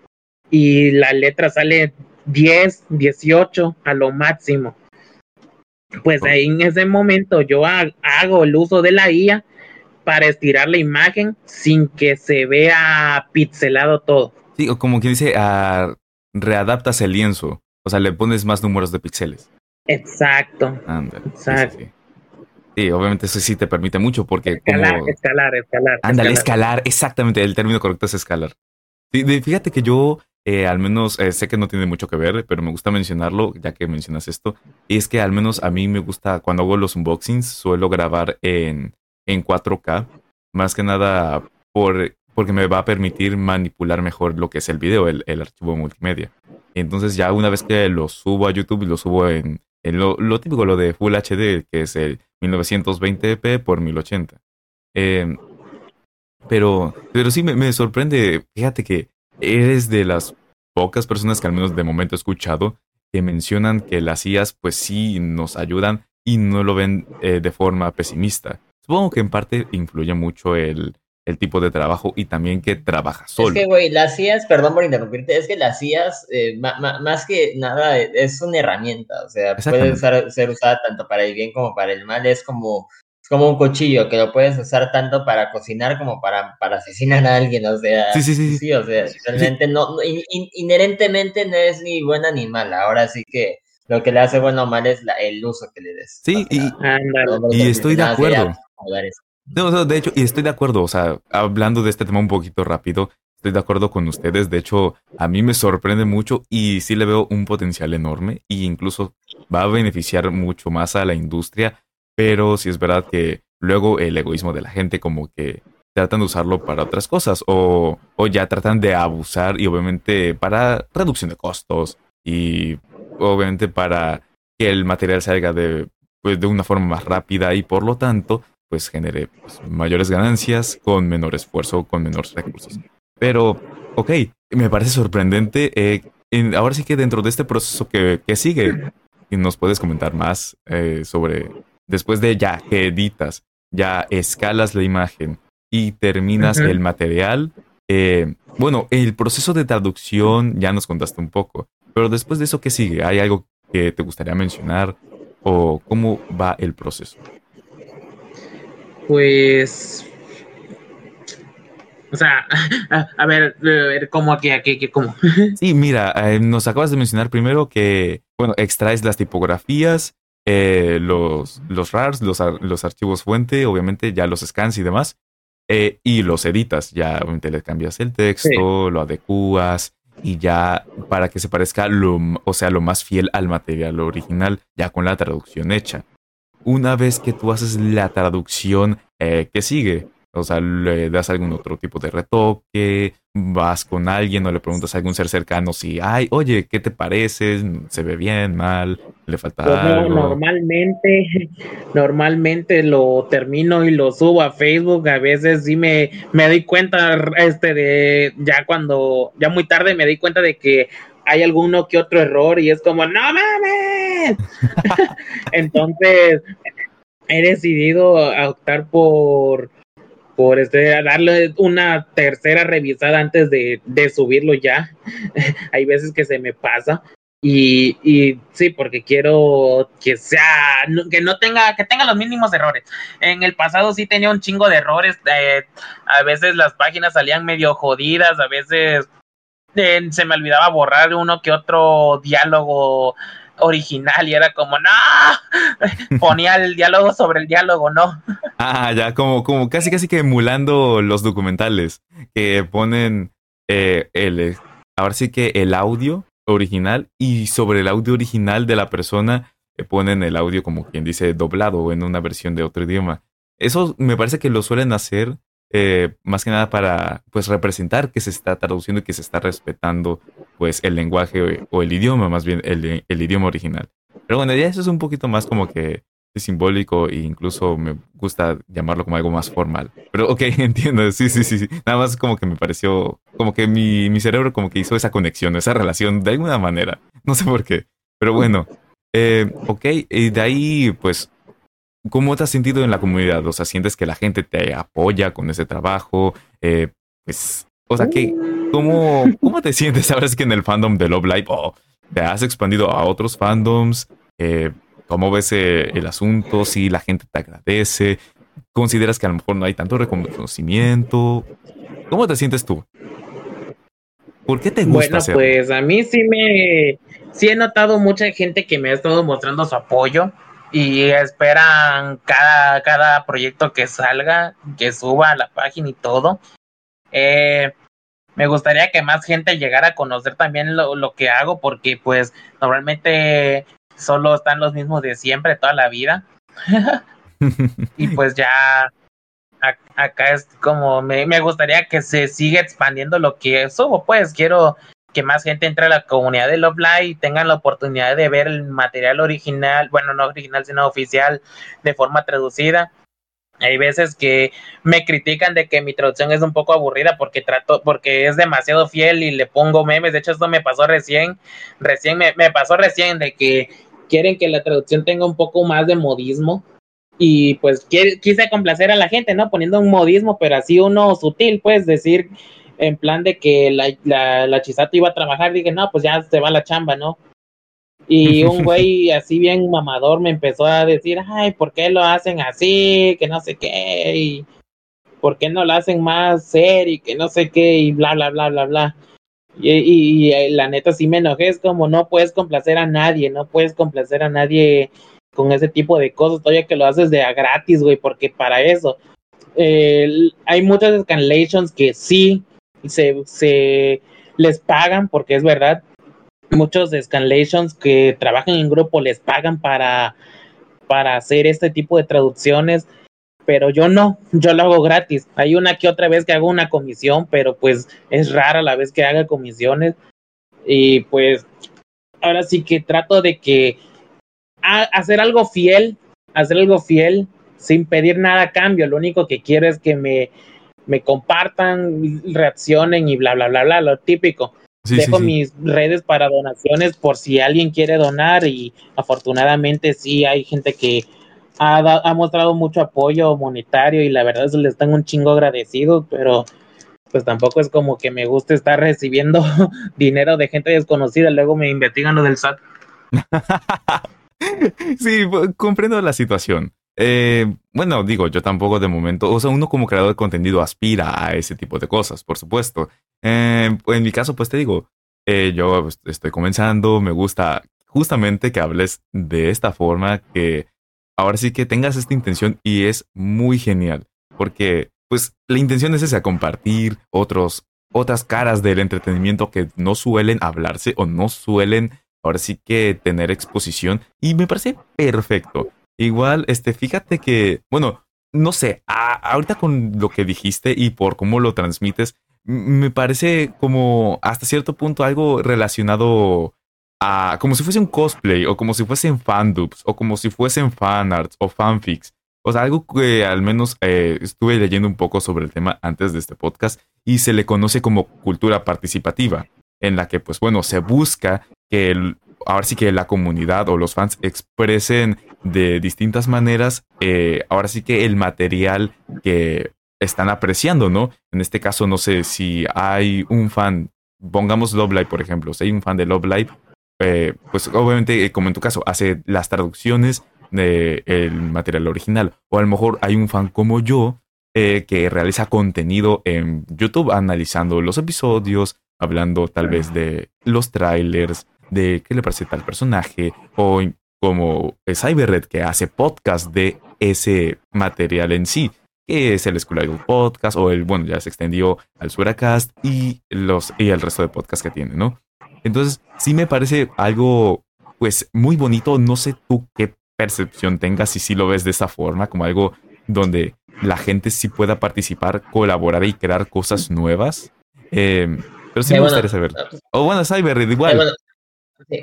C: y la letra sale 10, 18 a lo máximo pues ahí en ese momento yo hago el uso de la IA para estirar la imagen sin que se vea pixelado todo.
B: Sí, o como quien dice, uh, readaptas el lienzo, o sea, le pones más números de píxeles.
C: Exacto.
B: exacto. Sí, obviamente eso sí te permite mucho porque
C: escalar, escalar, escalar.
B: Ándale, escalar. exactamente, el término correcto es escalar. fíjate que yo eh, al menos eh, sé que no tiene mucho que ver, pero me gusta mencionarlo ya que mencionas esto. Y es que al menos a mí me gusta, cuando hago los unboxings, suelo grabar en, en 4K. Más que nada por, porque me va a permitir manipular mejor lo que es el video, el, el archivo multimedia. Entonces ya una vez que lo subo a YouTube y lo subo en lo, lo, típico, lo de Full HD, que es el 1920p por 1080. Em, pero, pero sí me, sorprende, fíjate que eres de las pocas personas que al menos de momento he escuchado que mencionan que las IAs pues sí nos ayudan y no lo ven eh, de forma pesimista. Supongo que en parte influye mucho el, el tipo de trabajo y también que trabaja solo.
D: Es que, güey, las IAs, perdón por interrumpirte, es que las IAs, eh, más que nada, es una herramienta, o sea, puede ser usada tanto para el bien como para el mal, es como es como un cuchillo que lo puedes usar tanto para cocinar como para, para asesinar a alguien, o sea,
B: sí, sí, sí,
D: sí o sea, realmente no, inherentemente no es ni buena ni mala, ahora sí que lo que le hace bueno o mal es el uso que le des.
B: Sí, y, y estoy de acuerdo. No, de hecho, y estoy de acuerdo, o sea, hablando de este tema un poquito rápido, estoy de acuerdo con ustedes, de hecho, a mí me sorprende mucho y sí le veo un potencial enorme e incluso va a beneficiar mucho más a la industria pero sí es verdad que luego el egoísmo de la gente como que tratan de usarlo para otras cosas o, o ya tratan de abusar y obviamente para reducción de costos y obviamente para que el material salga de, pues, de una forma más rápida y por lo tanto pues genere pues, mayores ganancias con menor esfuerzo, con menores recursos. Pero, ok, me parece sorprendente. Eh, ahora sí que dentro de este proceso que, que sigue, ¿nos puedes comentar más eh, sobre Después de ya que editas, ya escalas la imagen y terminas el material. Eh, bueno, el proceso de traducción ya nos contaste un poco, pero después de eso, ¿qué sigue? ¿Hay algo que te gustaría mencionar o cómo va el proceso?
C: Pues, o sea, a, ver, a ver, ¿cómo aquí, aquí, cómo?
B: Sí, mira, eh, nos acabas de mencionar primero que, bueno, extraes las tipografías, eh, los, los RARs, los, los, archivos fuente, obviamente ya los scans y demás, eh, y los editas, ya obviamente le cambias el texto, lo adecuas y ya para que se parezca lo, o sea, lo más fiel al material original, ya con la traducción hecha. Una vez que tú haces la traducción, eh, ¿qué sigue? O sea, le das algún otro tipo de retoque, vas con alguien o le preguntas a algún ser cercano si, ay, oye, ¿qué te parece? ¿Se ve bien, mal? ¿Le falta
C: Pues no,
B: algo?
C: normalmente, normalmente lo termino y lo subo a Facebook. A veces sí me, me doy cuenta, este, de ya cuando, ya muy tarde me di cuenta de que hay alguno que otro error y es como, no mames. Entonces, he decidido optar por, por este, darle una tercera revisada antes de, de subirlo ya. hay veces que se me pasa. Y, y sí, porque quiero que sea, que no tenga, que tenga los mínimos errores. En el pasado sí tenía un chingo de errores. eh, a veces las páginas salían medio jodidas, a veces eh, se me olvidaba borrar uno que otro diálogo original y era como, no, ponía el diálogo sobre el diálogo, no.
B: Ah, ya, como, como casi casi que emulando los documentales que ponen eh, el, ahora sí que el audio original y sobre el audio original de la persona eh, ponen el audio como quien dice doblado en una versión de otro idioma. Eso me parece que lo suelen hacer eh, más que nada para pues representar que se está traduciendo y que se está respetando pues el lenguaje o el idioma, más bien el, el idioma original. Pero bueno, ya eso es un poquito más como que simbólico e incluso me gusta llamarlo como algo más formal. Pero ok, entiendo, sí, sí, sí. Nada más como que me pareció, como que mi, mi cerebro como que hizo esa conexión, esa relación de alguna manera. No sé por qué. Pero bueno, eh, ok, y de ahí pues, ¿cómo te has sentido en la comunidad? O sea, ¿sientes que la gente te apoya con ese trabajo? Eh, pues, o sea, ¿qué, cómo, ¿cómo te sientes ahora es que en el fandom de Love Live oh, te has expandido a otros fandoms? Eh, ¿Cómo ves eh, el asunto? Si la gente te agradece, ¿consideras que a lo mejor no hay tanto reconocimiento? ¿Cómo te sientes tú? ¿Por qué te gusta
C: Bueno, pues a mí sí me, sí he notado mucha gente que me ha estado mostrando su apoyo y esperan cada, cada proyecto que salga, que suba a la página y todo. Eh, me gustaría que más gente llegara a conocer también lo, lo que hago porque pues normalmente solo están los mismos de siempre toda la vida y pues ya a- acá es como me, me gustaría que se siga expandiendo lo que subo, pues quiero que más gente entre a la comunidad de Love Live y tengan la oportunidad de ver el material original, bueno, no original, sino oficial de forma traducida. Hay veces que me critican de que mi traducción es un poco aburrida porque trato, porque es demasiado fiel y le pongo memes. De hecho, esto me pasó recién, recién me, me pasó recién de que quieren que la traducción tenga un poco más de modismo y pues qui- quise complacer a la gente, ¿no? Poniendo un modismo, pero así uno sutil, pues decir en plan de que la, la, la Chisato iba a trabajar, dije, no, pues ya se va la chamba, ¿no? Y un güey así bien mamador me empezó a decir, ay, ¿por qué lo hacen así? Que no sé qué, y ¿por qué no lo hacen más serio? Y que no sé qué, y bla, bla, bla, bla, bla. Y, y, y, eh, la neta sí me enojé, es como no puedes complacer a nadie, no puedes complacer a nadie con ese tipo de cosas, todavía que lo haces de a gratis, güey, porque para eso eh, hay muchas scanlations que sí se, se les pagan, porque es verdad, muchos scanlations que trabajan en grupo les pagan para, para hacer este tipo de traducciones, pero yo no, yo lo hago gratis. Hay una que otra vez que hago una comisión, pero pues es rara la vez que haga comisiones. Y pues ahora sí que trato de que hacer algo fiel, hacer algo fiel sin pedir nada a cambio. Lo único que quiero es que me, me compartan, reaccionen y bla, bla, bla, bla, lo típico.
B: Sí,
C: Dejo
B: sí,
C: mis redes para donaciones por si alguien quiere donar y afortunadamente sí hay gente que ha, da- ha mostrado mucho apoyo monetario y la verdad es que les están un chingo agradecido, pero pues tampoco es como que me guste estar recibiendo dinero de gente desconocida, luego me investigan lo del SAT.
B: sí, comprendo la situación. Eh, bueno, digo, yo tampoco de momento, o sea, uno como creador de contenido aspira a ese tipo de cosas, por supuesto. Eh, en mi caso, pues te digo, eh, yo pues, estoy comenzando, me gusta justamente que hables de esta forma, que ahora sí que tengas esta intención y es muy genial, porque pues la intención es esa, compartir otros, otras caras del entretenimiento que no suelen hablarse o no suelen ahora sí que tener exposición y me parece perfecto. Igual, este, fíjate que, bueno, no sé, ahorita con lo que dijiste y por cómo lo transmites, me parece como hasta cierto punto algo relacionado a como si fuese un cosplay o como si fuesen fandubs o como si fuesen fanarts o fanfics. O sea, algo que al menos eh, estuve leyendo un poco sobre el tema antes de este podcast y se le conoce como cultura participativa, en la que pues bueno, se busca que el, ahora sí que la comunidad o los fans expresen de distintas maneras, eh, ahora sí que el material que están apreciando, ¿no? En este caso, no sé si hay un fan, pongamos Love Live, por ejemplo, si hay un fan de Love Live, eh, pues obviamente, eh, como en tu caso, hace las traducciones del material original. O a lo mejor hay un fan como yo que realiza contenido en YouTube analizando los episodios, hablando tal vez de los trailers, de qué le parece tal personaje, o como Cyberred que hace podcast de ese material en sí, que es el School Podcast, o el, bueno, ya se extendió al Suracast y, los, y el resto de podcasts que tiene, ¿no? Entonces, sí me parece algo, pues, muy bonito. No sé tú qué percepción tengas y si lo ves de esa forma, como algo donde la gente sí pueda participar, colaborar y crear cosas nuevas. Eh, pero sí me gustaría saber. Pues, o bueno, Cyberred igual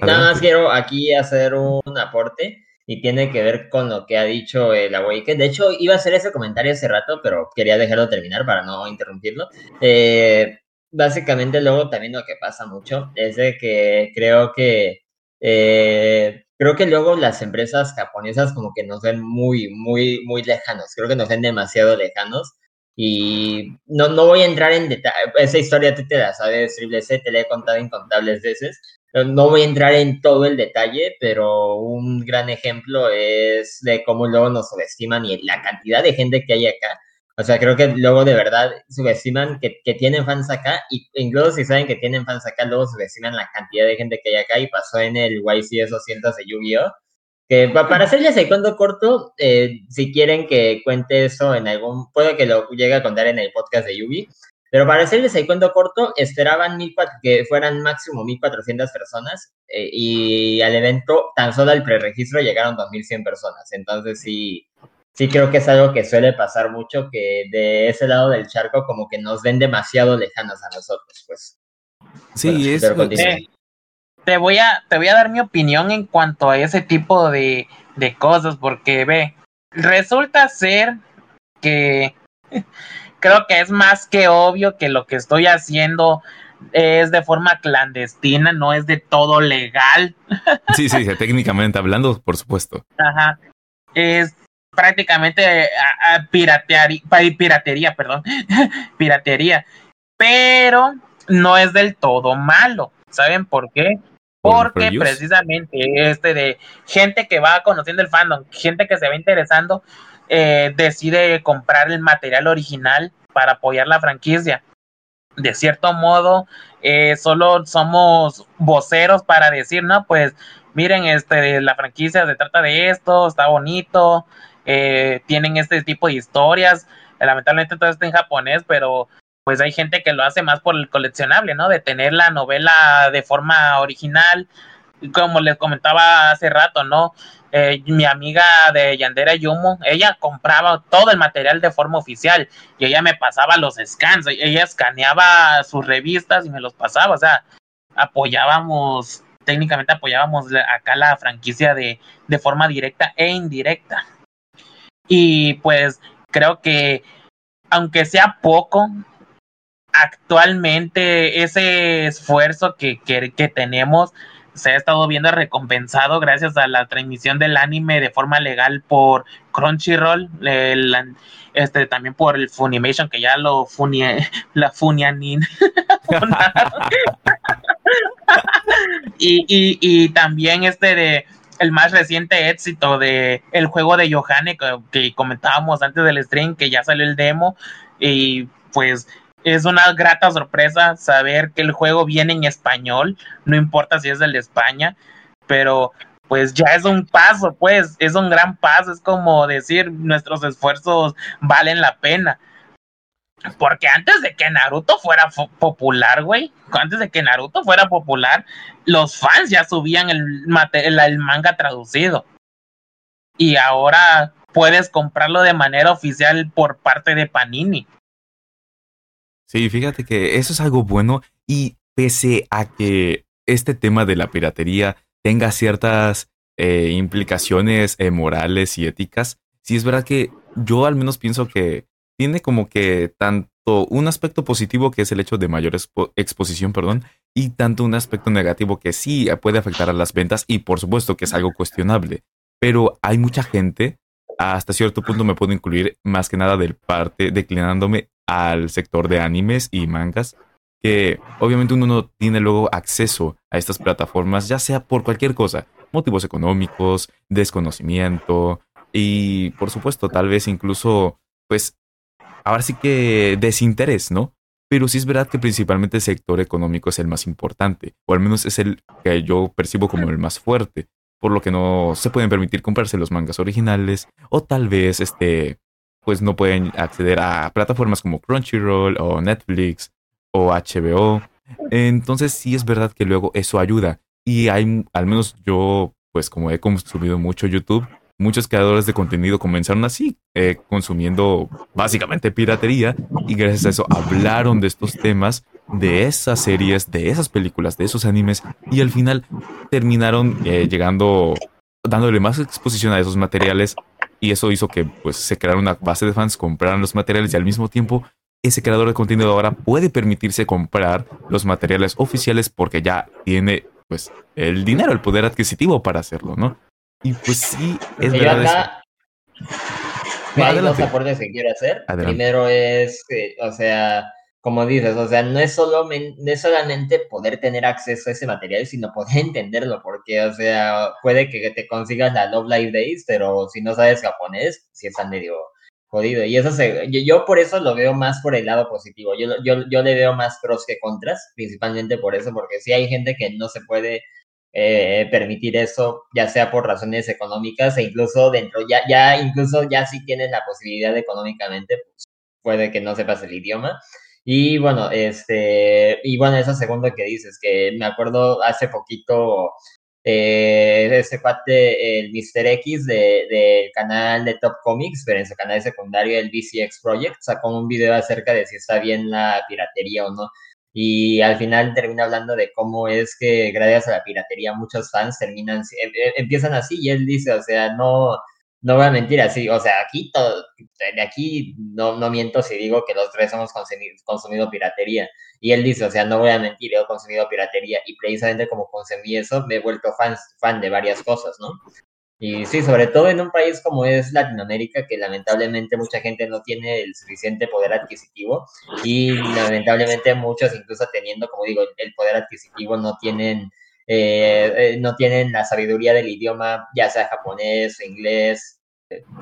D: nada más quiero aquí hacer un aporte y tiene que ver con lo que ha dicho el Awaken. De hecho, iba a hacer ese comentario hace rato, pero quería dejarlo terminar para no interrumpirlo. Eh, básicamente, luego también lo que pasa mucho es de que creo que eh, creo que luego las empresas japonesas como que nos ven muy, muy, muy lejanos. Creo que nos ven demasiado lejanos. Y no, no voy a entrar en detalle. Esa historia tú te la sabes, Triple C, te la he contado incontables veces. No voy a entrar en todo el detalle, pero un gran ejemplo es de cómo luego nos subestiman y la cantidad de gente que hay acá. O sea, creo que luego de verdad subestiman que, que tienen fans acá y incluso si saben que tienen fans acá, luego subestiman la cantidad de gente que hay acá y pasó en el YCS 200 de Yu-Gi-Oh! Que para hacerles el cuento corto, eh, si quieren que cuente eso en algún, puede que lo llegue a contar en el podcast de Yugi, pero para hacerles el cuento corto, esperaban mil, que fueran máximo 1.400 personas eh, y al evento, tan solo al preregistro, llegaron 2.100 personas. Entonces sí, sí creo que es algo que suele pasar mucho, que de ese lado del charco como que nos ven demasiado lejanos a nosotros, pues.
B: Sí, es...
C: te, voy a, te voy a dar mi opinión en cuanto a ese tipo de, de cosas, porque ve, resulta ser que creo que es más que obvio que lo que estoy haciendo es de forma clandestina, no es de todo legal.
B: Sí, sí, técnicamente hablando, por supuesto.
C: Ajá. Es prácticamente piratería, piratería, perdón, piratería, pero no es del todo malo. ¿Saben por qué? Porque precisamente este de gente que va conociendo el fandom, gente que se va interesando, eh, decide comprar el material original para apoyar la franquicia. De cierto modo, eh, solo somos voceros para decir, no, pues miren, este, la franquicia se trata de esto, está bonito, eh, tienen este tipo de historias. lamentablemente todo está en japonés, pero pues hay gente que lo hace más por el coleccionable, ¿no? De tener la novela de forma original, como les comentaba hace rato, ¿no? Eh, mi amiga de Yandera Yumo, ella compraba todo el material de forma oficial y ella me pasaba los scans, ella escaneaba sus revistas y me los pasaba, o sea, apoyábamos, técnicamente apoyábamos acá la franquicia de, de forma directa e indirecta. Y pues creo que, aunque sea poco, actualmente ese esfuerzo que, que, que tenemos se ha estado viendo recompensado gracias a la transmisión del anime de forma legal por Crunchyroll, este también por el Funimation que ya lo funie, la Funianin. Y, también este de el más reciente éxito de el juego de Johanne que comentábamos antes del stream que ya salió el demo y pues es una grata sorpresa saber que el juego viene en español, no importa si es del de España, pero pues ya es un paso, pues es un gran paso, es como decir nuestros esfuerzos valen la pena. Porque antes de que Naruto fuera popular, güey, antes de que Naruto fuera popular, los fans ya subían el, el manga traducido. Y ahora puedes comprarlo de manera oficial por parte de Panini.
B: Sí, fíjate que eso es algo bueno y pese a que este tema de la piratería tenga ciertas eh, implicaciones eh, morales y éticas, sí es verdad que yo al menos pienso que tiene como que tanto un aspecto positivo que es el hecho de mayor exposición, perdón, y tanto un aspecto negativo que sí puede afectar a las ventas y por supuesto que es algo cuestionable. Pero hay mucha gente, hasta cierto punto me puedo incluir más que nada del parte declinándome al sector de animes y mangas, que obviamente uno no tiene luego acceso a estas plataformas, ya sea por cualquier cosa, motivos económicos, desconocimiento y por supuesto tal vez incluso pues ahora sí que desinterés, ¿no? Pero sí es verdad que principalmente el sector económico es el más importante, o al menos es el que yo percibo como el más fuerte, por lo que no se pueden permitir comprarse los mangas originales, o tal vez este pues no pueden acceder a plataformas como Crunchyroll o Netflix o HBO. Entonces sí es verdad que luego eso ayuda. Y hay, al menos yo, pues como he consumido mucho YouTube, muchos creadores de contenido comenzaron así, eh, consumiendo básicamente piratería y gracias a eso hablaron de estos temas, de esas series, de esas películas, de esos animes y al final terminaron eh, llegando, dándole más exposición a esos materiales y eso hizo que pues se creara una base de fans, compraran los materiales y al mismo tiempo ese creador de contenido ahora puede permitirse comprar los materiales oficiales porque ya tiene pues el dinero, el poder adquisitivo para hacerlo, ¿no? Y pues sí, es verdad.
D: hay dos aportes que quiero hacer. Primero es, o sea, como dices, o sea, no es, solo, no es solamente poder tener acceso a ese material, sino poder entenderlo, porque, o sea, puede que te consigas la Love Live Days, pero si no sabes japonés, sí está medio jodido. Y eso se, yo, por eso lo veo más por el lado positivo. Yo, yo, yo le veo más pros que contras, principalmente por eso, porque sí hay gente que no se puede eh, permitir eso, ya sea por razones económicas e incluso dentro, ya, ya, incluso ya si tienes la posibilidad económicamente, pues puede que no sepas el idioma. Y bueno, este, y bueno, eso segundo que dices, que me acuerdo hace poquito eh, ese cuate, el Mr. X del de canal de Top Comics, pero en su canal secundario, el BCX Project, sacó un video acerca de si está bien la piratería o no. Y al final termina hablando de cómo es que gracias a la piratería muchos fans terminan, em, em, empiezan así y él dice, o sea, no, no voy a mentir así, o sea, aquí todo, de aquí no, no miento si digo que los tres hemos consumido, consumido piratería. Y él dice, o sea, no voy a mentir, he consumido piratería. Y precisamente como consumí eso, me he vuelto fan, fan de varias cosas, ¿no? Y sí, sobre todo en un país como es Latinoamérica, que lamentablemente mucha gente no tiene el suficiente poder adquisitivo y lamentablemente muchos, incluso teniendo, como digo, el poder adquisitivo, no tienen, eh, eh, no tienen la sabiduría del idioma, ya sea japonés o inglés.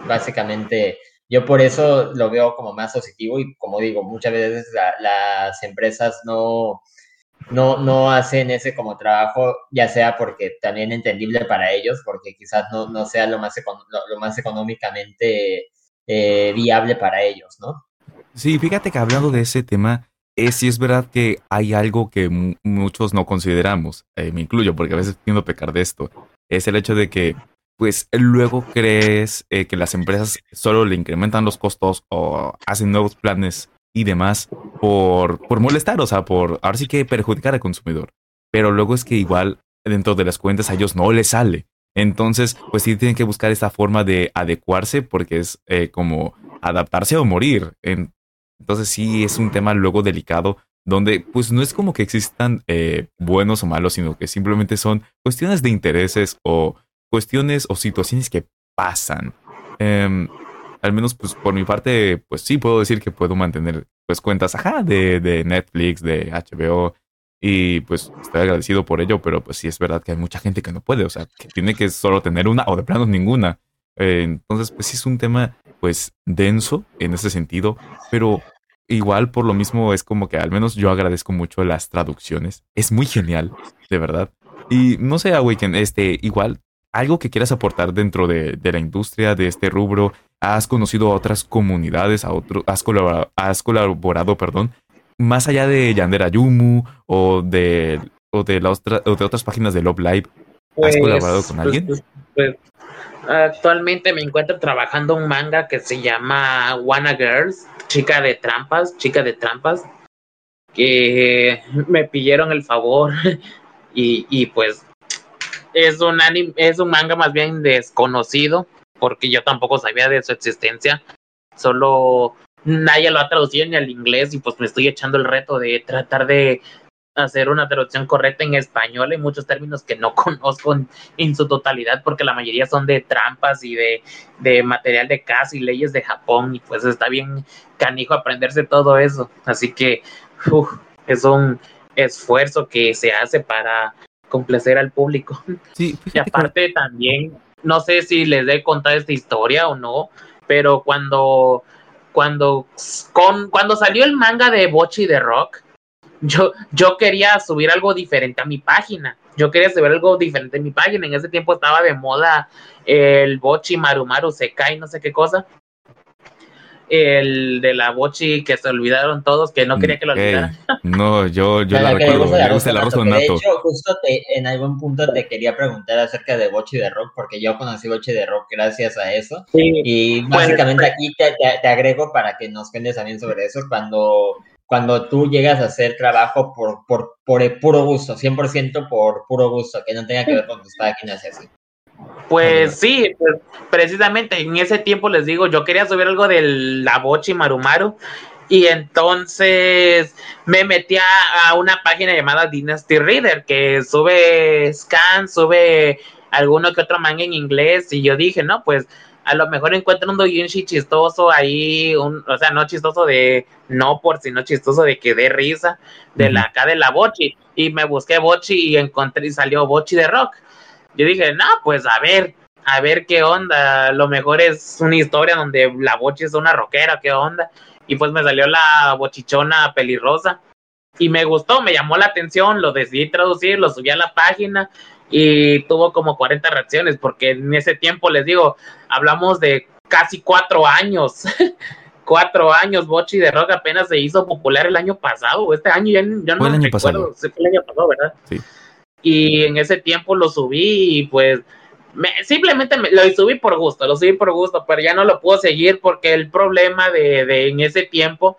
D: Básicamente, yo por eso lo veo como más positivo y como digo, muchas veces las empresas no, no, no hacen ese como trabajo, ya sea porque también entendible para ellos, porque quizás no, no sea lo más, lo, más económicamente eh, viable para ellos, ¿no?
B: Sí, fíjate que hablando de ese tema, sí es verdad que hay algo que muchos no consideramos, eh, me incluyo porque a veces tiendo a pecar de esto, es el hecho de que pues luego crees eh, que las empresas solo le incrementan los costos o hacen nuevos planes y demás por, por molestar, o sea, por ahora sí que perjudicar al consumidor. Pero luego es que igual dentro de las cuentas a ellos no les sale. Entonces, pues sí tienen que buscar esta forma de adecuarse porque es eh, como adaptarse o morir. Entonces sí es un tema luego delicado donde pues no es como que existan eh, buenos o malos, sino que simplemente son cuestiones de intereses o cuestiones o situaciones que pasan. Em, al menos pues por mi parte, pues sí puedo decir que puedo mantener pues cuentas, ajá, de, de Netflix, de HBO, y pues estoy agradecido por ello, pero pues sí es verdad que hay mucha gente que no puede, o sea, que tiene que solo tener una o de plano ninguna. Eh, entonces, pues sí es un tema pues denso en ese sentido, pero igual por lo mismo es como que al menos yo agradezco mucho las traducciones. Es muy genial, de verdad. Y no sé, Awaken, este, igual, algo que quieras aportar dentro de, de la industria, de este rubro, has conocido a otras comunidades, a otros, has colaborado, has colaborado, perdón, más allá de Yandera Yumu o de, o de, la otra, o de otras páginas de Love Live, ¿has pues, colaborado con pues, alguien?
C: Pues, Actualmente me encuentro trabajando un manga que se llama Wanna Girls, chica de trampas, chica de trampas, que me pidieron el favor y, y pues es un anime, es un manga más bien desconocido porque yo tampoco sabía de su existencia, solo nadie lo ha traducido ni al inglés y pues me estoy echando el reto de tratar de hacer una traducción correcta en español. Hay muchos términos que no conozco en, su totalidad porque la mayoría son de trampas y de, de material de casa y leyes de Japón y pues está bien canijo aprenderse todo eso. Así que es un esfuerzo que se hace para complacer al público.
B: Sí,
C: y aparte también, no sé si les he contado esta historia o no, pero cuando cuando con cuando salió el manga de Bochi de Rock, yo, yo quería subir algo diferente a mi página. Yo quería subir algo diferente a mi página. En ese tiempo estaba de moda el Bochi Marumaru Sekai, no sé qué cosa. El de la Bochi que se olvidaron todos, que no quería que lo olvidaran.
B: no, yo, yo la, recuerdo. Me gusta el arroz con nato.
D: De hecho, justo en algún punto te quería preguntar acerca de Bochi de Rock, porque yo conocí Bochi de Rock gracias a eso. y básicamente aquí te, te, agrego para que nos cuentes también sobre eso. Cuando cuando tú llegas a hacer trabajo por, por, por el puro gusto, 100% por puro gusto, que no tenga que ver con tus páginas y así.
C: Pues sí, pues, precisamente en ese tiempo les digo, yo quería subir algo de la Bochi Marumaru y entonces me metí a una página llamada Dynasty Reader que sube scan, sube alguno que otro manga en inglés y yo dije, no, pues a lo mejor encuentro un doujinshi chistoso ahí, un, o sea, no chistoso de no por sino chistoso de que dé risa, de la acá de la Bochi. Y me busqué Bochi y encontré y salió Bochi de rock. Yo dije, no, pues a ver, a ver qué onda. Lo mejor es una historia donde la Bochi es una rockera, qué onda. Y pues me salió la bochichona pelirrosa. Y me gustó, me llamó la atención, lo decidí traducir, lo subí a la página y tuvo como 40 reacciones, porque en ese tiempo les digo, hablamos de casi cuatro años. cuatro años, Bochi de Rock apenas se hizo popular el año pasado, este año ya, no
B: fue el año pasado.
C: fue el año pasado, ¿verdad?
B: Sí.
C: Y en ese tiempo lo subí y pues simplemente me, lo subí por gusto, lo subí por gusto, pero ya no lo puedo seguir porque el problema de, de en ese tiempo,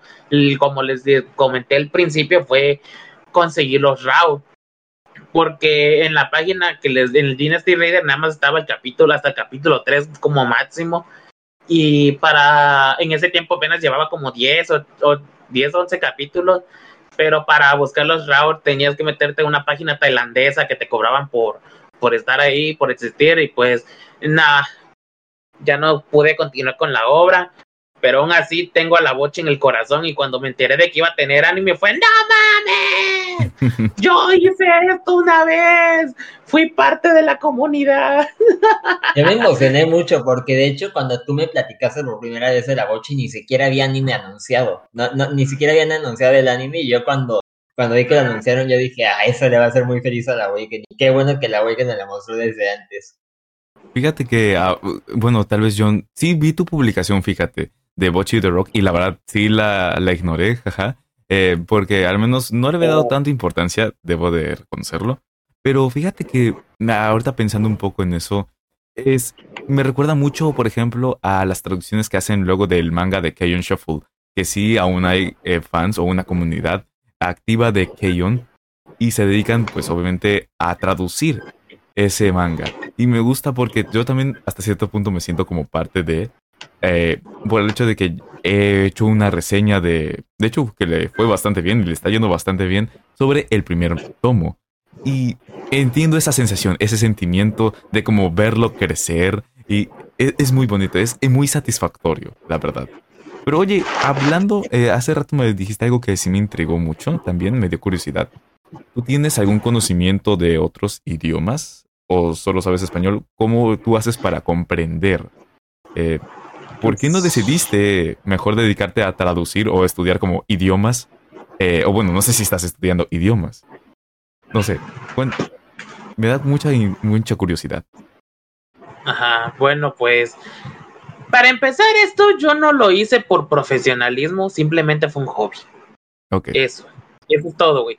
C: como les comenté al principio, fue conseguir los RAW porque en la página que les en el Dynasty Raider nada más estaba el capítulo hasta el capítulo 3 como máximo. Y para en ese tiempo apenas llevaba como 10 o, o 10 11 capítulos pero para buscar los RAW tenías que meterte en una página tailandesa que te cobraban por por estar ahí por existir y pues nada ya no pude continuar con la obra pero aún así tengo a la bocha en el corazón y cuando me enteré de que iba a tener anime fue, no mames, yo hice esto una vez, fui parte de la comunidad.
D: Yo me emocioné mucho porque de hecho cuando tú me platicaste por primera vez de la bocha ni siquiera había anime anunciado, no, no, ni siquiera habían anunciado el anime y yo cuando, cuando vi que lo anunciaron yo dije, ah, eso le va a hacer muy feliz a la Awakening, qué bueno que la Awakening la mostró desde antes.
B: Fíjate que, ah, bueno, tal vez yo sí vi tu publicación, fíjate de Bochi the Rock y la verdad sí la, la ignoré, jaja, eh, porque al menos no le había dado tanta importancia, debo de reconocerlo. Pero fíjate que ahorita pensando un poco en eso, es me recuerda mucho, por ejemplo, a las traducciones que hacen luego del manga de Keion Shuffle, que sí aún hay eh, fans o una comunidad activa de Keion y se dedican pues obviamente a traducir ese manga. Y me gusta porque yo también hasta cierto punto me siento como parte de, eh, por el hecho de que he hecho una reseña de, de hecho, que le fue bastante bien y le está yendo bastante bien sobre el primer tomo. Y entiendo esa sensación, ese sentimiento de como verlo crecer y e, es, muy bonito, es, muy satisfactorio, la verdad. Pero oye, hablando, eh, hace rato me dijiste algo que sí me intrigó mucho, también me dio curiosidad. ¿Tú tienes algún conocimiento de otros idiomas? ¿O solo sabes español? ¿Cómo tú haces para comprender eh, ¿por qué no decidiste mejor dedicarte a traducir o estudiar como idiomas? Eh, o bueno, no sé si estás estudiando idiomas. No sé. Bueno, me da mucha, mucha curiosidad.
C: Ajá, bueno, pues para empezar esto yo no lo hice por profesionalismo, simplemente fue un hobby.
B: Ok.
C: Eso, eso es todo, güey.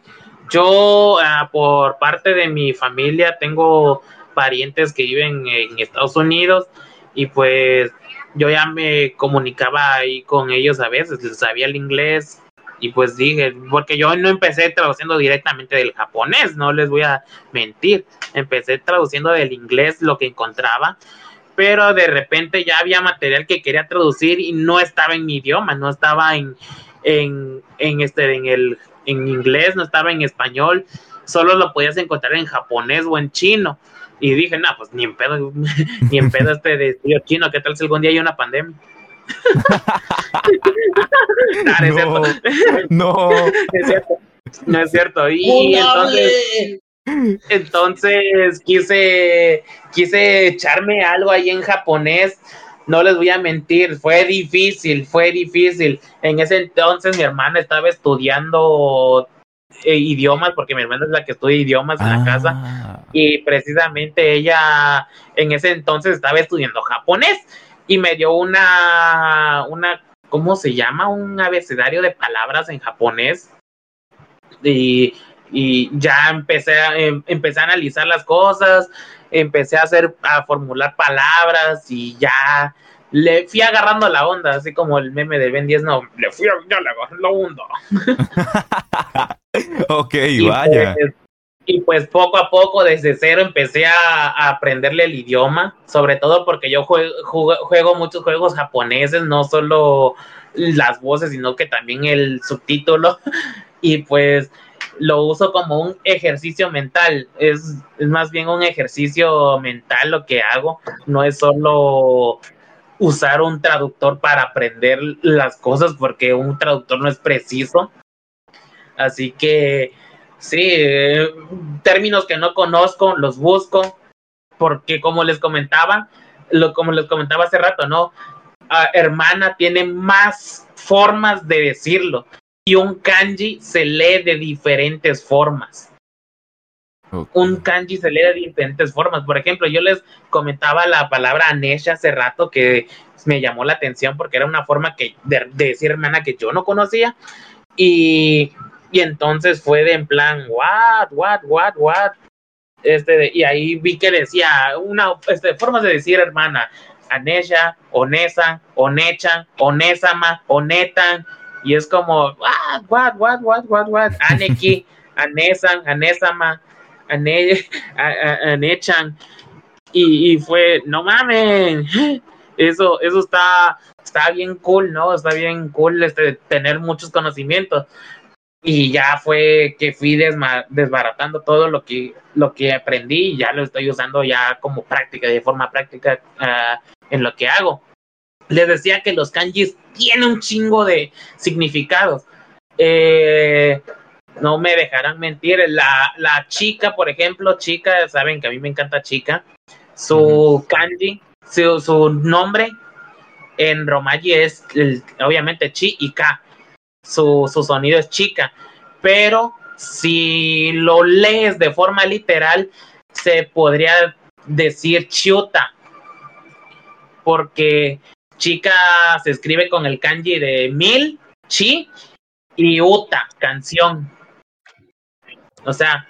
C: Yo, ah, por parte de mi familia, tengo parientes que viven en Estados Unidos y pues yo ya me comunicaba ahí con ellos a veces, les sabía el inglés y pues dije, porque yo no empecé traduciendo directamente del japonés, no les voy a mentir, empecé traduciendo del inglés lo que encontraba, pero de repente ya había material que quería traducir y no estaba en mi idioma, no estaba en, en, en este, en el, en inglés, no estaba en español, solo lo podías encontrar en japonés o en chino. Y dije, no, pues ni en pedo, ni en pedo este de chino, ¿qué tal si algún día hay una pandemia?
B: no, no,
C: es cierto. No es cierto. Y entonces, entonces quise, quise echarme algo ahí en japonés. No les voy a mentir, fue difícil, fue difícil. En ese entonces mi hermana estaba estudiando eh, idiomas, porque mi hermana es la que estudia idiomas en la casa,
B: Ah.
C: y precisamente ella en ese entonces estaba estudiando japonés y me dio una, una, ¿cómo se llama? Un abecedario de palabras en japonés. Y, y ya empecé a, em- empecé a analizar las cosas, empecé a hacer, a formular palabras y ya le fui agarrando la onda, así como el meme de Ben 10, no, le fui, a- le agarré la onda.
B: ok,
C: Y
B: vaya.
C: pues, y pues poco a poco, desde cero, empecé a, a aprenderle el idioma, sobre todo porque yo jue- juego, juego muchos juegos japoneses, no solo las voces, sino que también el subtítulo. Y pues lo uso como un ejercicio mental, es, es más bien un ejercicio mental lo que hago, no es solo usar un traductor para aprender las cosas, porque un traductor no es preciso. Así que sí, eh, términos que no conozco, los busco, porque como les comentaba, lo, como les comentaba hace rato, ¿no? Ah, hermana tiene más formas de decirlo y un kanji se lee de diferentes formas. Un kanji se lee de diferentes formas. Por ejemplo, yo les comentaba la palabra anesha hace rato que me llamó la atención porque era una forma que de, de decir hermana que yo no conocía. Y, y entonces fue de en plan what what what what este y ahí vi que decía una este, formas de decir hermana. Anesha onesa onecha onesama onetan. Y es como what what what what what what aneki anesan anesama a- y, fue no mames eso eso está está bien cool no está bien cool este tener muchos conocimientos. Y ya fue que fui desbaratando todo lo que lo que aprendí y ya lo estoy usando ya como práctica de forma práctica ah, en lo que hago. Les decía que los kanjis tienen un chingo de significados. Eh, no me dejarán mentir la, la chica por ejemplo chica saben que a mí me encanta chica su kanji su, su nombre en romaji es el- obviamente chi y ka su, su sonido es chica, pero si lo lees de forma literal, se podría decir chiuta, porque chica se escribe con el kanji de mil, chi, y uta, canción. O sea,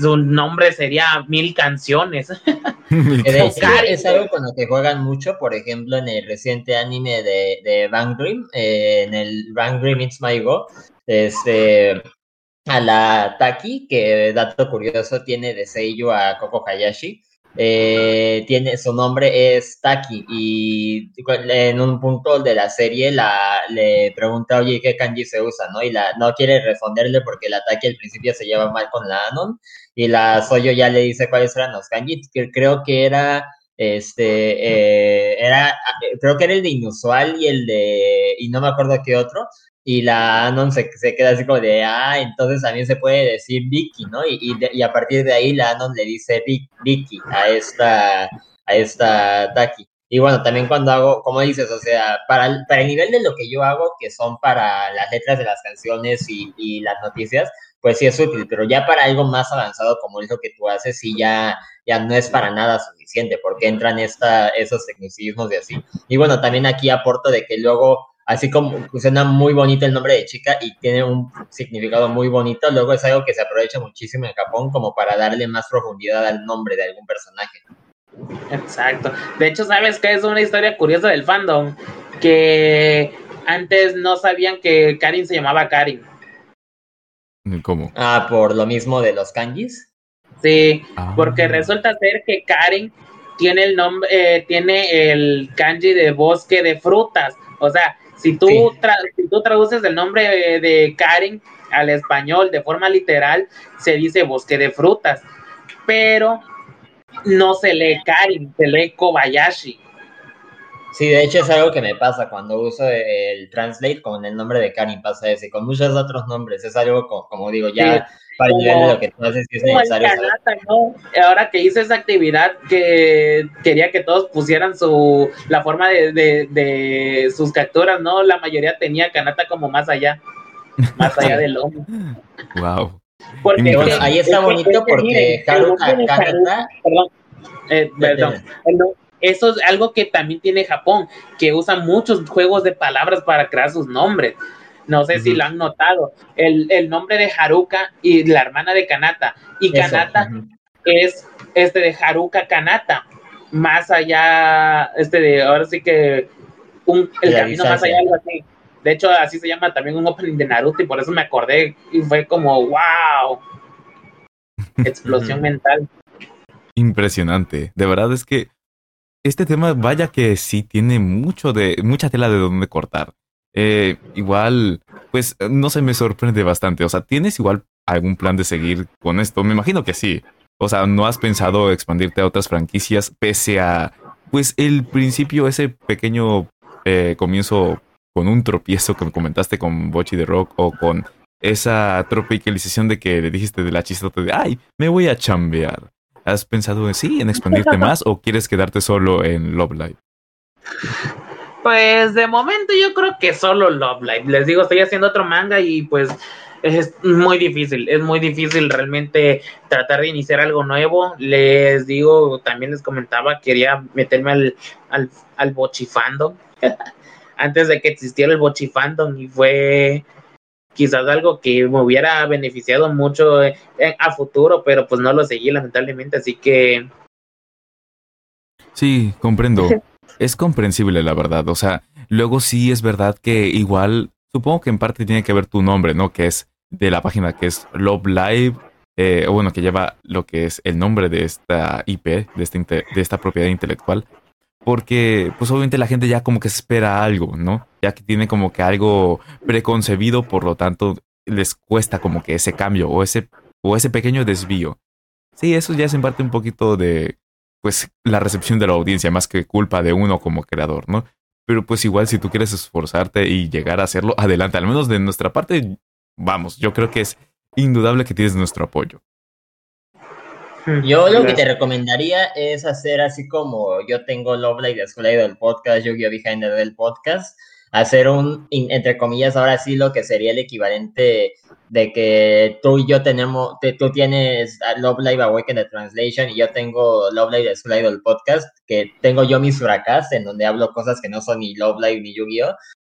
C: su nombre sería mil canciones.
D: Es algo con lo que juegan mucho, por ejemplo, en el reciente anime de, de Bang Dream, eh, en el Bang Dream It's My Go, este, a la Taki, que dato curioso tiene de sello a Koko Hayashi, eh, tiene, su nombre es Taki y en un punto de la serie la, le pregunta, oye, ¿qué kanji se usa? ¿no? Y la, no quiere responderle porque la Taki al principio se lleva mal con la Anon y la Soyo ya le dice cuáles eran los kanji, que creo que era este eh, era creo que era el de inusual y el de y no me acuerdo qué otro y la Anon se, se queda así como de ah entonces también se puede decir Vicky no y, y, de- y a partir de ahí la Anon le dice Vic- Vicky a esta a esta Taki y bueno también cuando hago como dices o sea para el, para el nivel de lo que yo hago que son para las letras de las canciones y, y las noticias pues sí es útil, pero ya para algo más avanzado como es lo que tú haces, sí ya, ya no es para nada suficiente, porque entran esta, esos tecnicismos y así. Y bueno, también aquí aporto de que luego así como suena muy bonito el nombre de chica y tiene un significado muy bonito, luego es algo que se aprovecha muchísimo en Japón como para darle más profundidad al nombre de algún personaje.
C: Exacto. De hecho, ¿sabes qué es una historia curiosa del fandom? Que antes no sabían que Karin se llamaba Karin.
B: ¿Cómo?
D: Ah, por lo mismo de los kanjis.
C: Sí,
B: Ah.
C: porque resulta ser que Karen tiene el nombre, eh, tiene el kanji de bosque de frutas. O sea, si tú,
D: Sí.
C: tra- si tú traduces el nombre de, de Karen al español de forma literal, se dice bosque de frutas. Pero no se lee Karen, se lee Kobayashi.
D: Sí, de hecho es algo que me pasa cuando uso el translate con el nombre de Karin, pasa eso, y con muchos otros nombres, es algo co- como, digo, ya lo que tú haces, es necesario.
C: Ahora que hice esa actividad que quería que todos pusieran su la forma de, de, de sus capturas, ¿no? La mayoría tenía Kanata como más allá, más allá del lomo.
B: Wow.
C: Porque
B: Y
D: bueno,
C: que-
D: ahí está bonito porque Haruka Kanata-
C: perdón, eh, perdón, eso es algo que también tiene Japón, que usa muchos juegos de palabras para crear sus nombres. No sé si lo han notado. El, el nombre de Haruka y la hermana de Kanata. Y
D: Eso,
C: Kanata es este de Haruka Kanata. Más allá, este de, ahora sí que un, el
D: La
C: camino más allá, algo así. De hecho, así se llama también un opening de Naruto y por eso me acordé y fue como, wow. Explosión mental.
B: Impresionante. De verdad es que este tema, vaya que sí tiene mucho de, mucha tela de donde cortar. Eh, igual, pues no se me sorprende bastante. O sea, ¿tienes igual algún plan de seguir con esto? Me imagino que sí. O sea, ¿no has pensado expandirte a otras franquicias pese a, pues, el principio, ese pequeño eh, comienzo con un tropiezo que me comentaste con Bochi de Rock o con esa tropicalización de que le dijiste de la chistota de, ay, me voy a chambear? ¿Has pensado en sí, en expandirte más o quieres quedarte solo en Love Live?
C: Pues de momento yo creo que solo Love Live. Les digo, estoy haciendo otro manga y pues es muy difícil, es muy difícil realmente tratar de iniciar algo nuevo. Les digo, también les comentaba, quería meterme al, al, al bochifandom antes de que existiera el bochifandom y fue quizás algo que me hubiera beneficiado mucho eh, a futuro, pero pues no lo seguí lamentablemente, así que
B: Sí, comprendo. Es comprensible, la verdad. O sea, luego sí es verdad que igual, supongo que en parte tiene que ver tu nombre, ¿no? Que es de la página que es Love Live, eh, o bueno, que lleva lo que es el nombre de esta IP, de esta, inte- de esta propiedad intelectual. Porque, pues obviamente la gente ya como que espera algo, ¿no? Ya que tiene como que algo preconcebido, por lo tanto, les cuesta como que ese cambio o ese, o ese pequeño desvío. Sí, eso ya es en parte un poquito de, pues, la recepción de la audiencia, más que culpa de uno como creador, ¿no? Pero pues igual si tú quieres esforzarte y llegar a hacerlo, adelante. Al menos de nuestra parte, vamos, yo creo que es indudable que tienes nuestro apoyo.
D: Yo lo que te recomendaría es hacer así como yo tengo Love Live Escuela del podcast, Yu-Gi-Oh! Behind the del podcast, hacer un, entre comillas, ahora sí lo que sería el equivalente de que tú y yo tenemos, te- tú tienes Love Live Awaken the Translation y yo tengo Love Live Escuela del podcast, que tengo yo mis huracas en donde hablo cosas que no son ni Love Live ni Yu-Gi-Oh!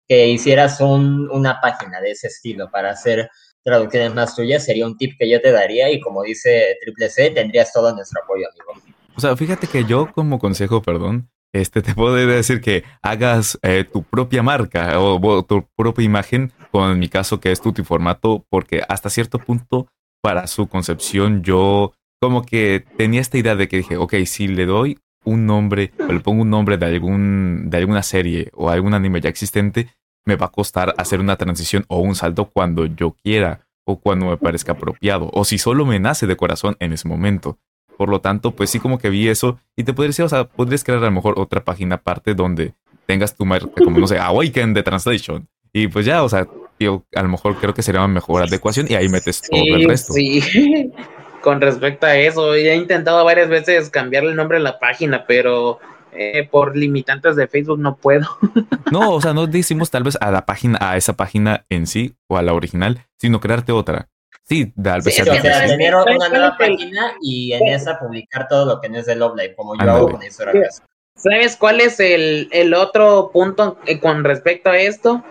D: Que hicieras un, una página de ese estilo para hacer traducciones más tuyas sería un tip que yo te daría y como dice Triple C, tendrías todo nuestro apoyo, amigo.
B: O sea, fíjate que yo como consejo, perdón, este te puedo decir que hagas eh, tu propia marca o, tu propia imagen, con mi caso que es Formato, porque hasta cierto punto para su concepción yo como que tenía esta idea de que dije, ok, si le doy un nombre o le pongo un nombre de algún de alguna serie o algún anime ya existente, me va a costar hacer una transición o un salto cuando yo quiera o cuando me parezca apropiado o si solo me nace de corazón en ese momento. Por lo tanto, pues sí como que vi eso y te podría decir, o sea, podrías crear a lo mejor otra página aparte donde tengas tu marca como, no sé, Awaken the Translation. Y pues ya, o sea, yo a lo mejor creo que sería una mejor adecuación y ahí metes todo el resto.
C: sí. Con respecto a eso, he intentado varias veces cambiarle el nombre a la página, pero eh, por limitantes de Facebook no puedo.
B: No, o sea, no decimos tal vez a la página, a esa página en sí o a la original, sino crearte otra. Sí, vez
C: Sí,
D: o sea, tener una nueva página y en esa publicar todo lo que no es de Love Live, como yo hago con Isuracas.
C: ¿Sabes cuál es el, el otro punto eh, con respecto a esto?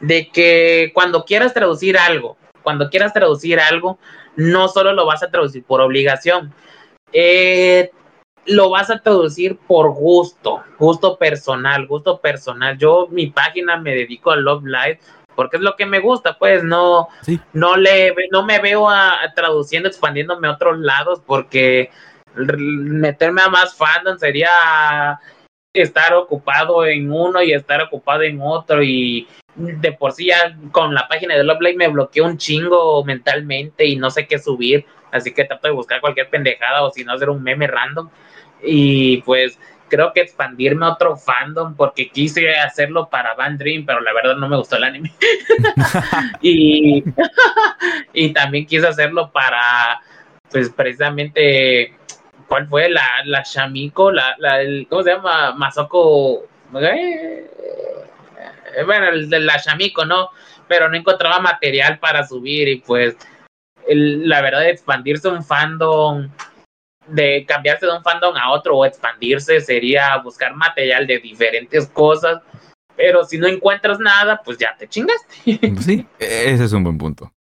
C: De que cuando quieras traducir algo, cuando quieras traducir algo, no solo lo vas a traducir por obligación, eh, lo vas a traducir por gusto, gusto personal, gusto personal. Yo, mi página me dedico a Love Live porque es lo que me gusta, pues no, no le, no me veo a, traduciendo, expandiéndome a otros lados, porque meterme a más fandom sería estar ocupado en uno y estar ocupado en otro y de por sí ya con la página de Love Live me bloqueó un chingo mentalmente y no sé qué subir, así que trato de buscar cualquier pendejada o si no hacer un meme random y pues creo que expandirme a otro fandom porque quise hacerlo para Van Dream, pero la verdad no me gustó el anime. y, y también quise hacerlo para, pues precisamente, ¿cuál fue? La, la Shamiko, la, la, el, ¿cómo se llama? Masoko. Eh, bueno, el de la Shamiko, ¿no? Pero no encontraba material para subir y pues la verdad expandirse un fandom de cambiarse de un fandom a otro o expandirse sería buscar material de diferentes cosas, pero si no encuentras nada, pues ya te chingaste.
B: Sí, ese es un buen punto.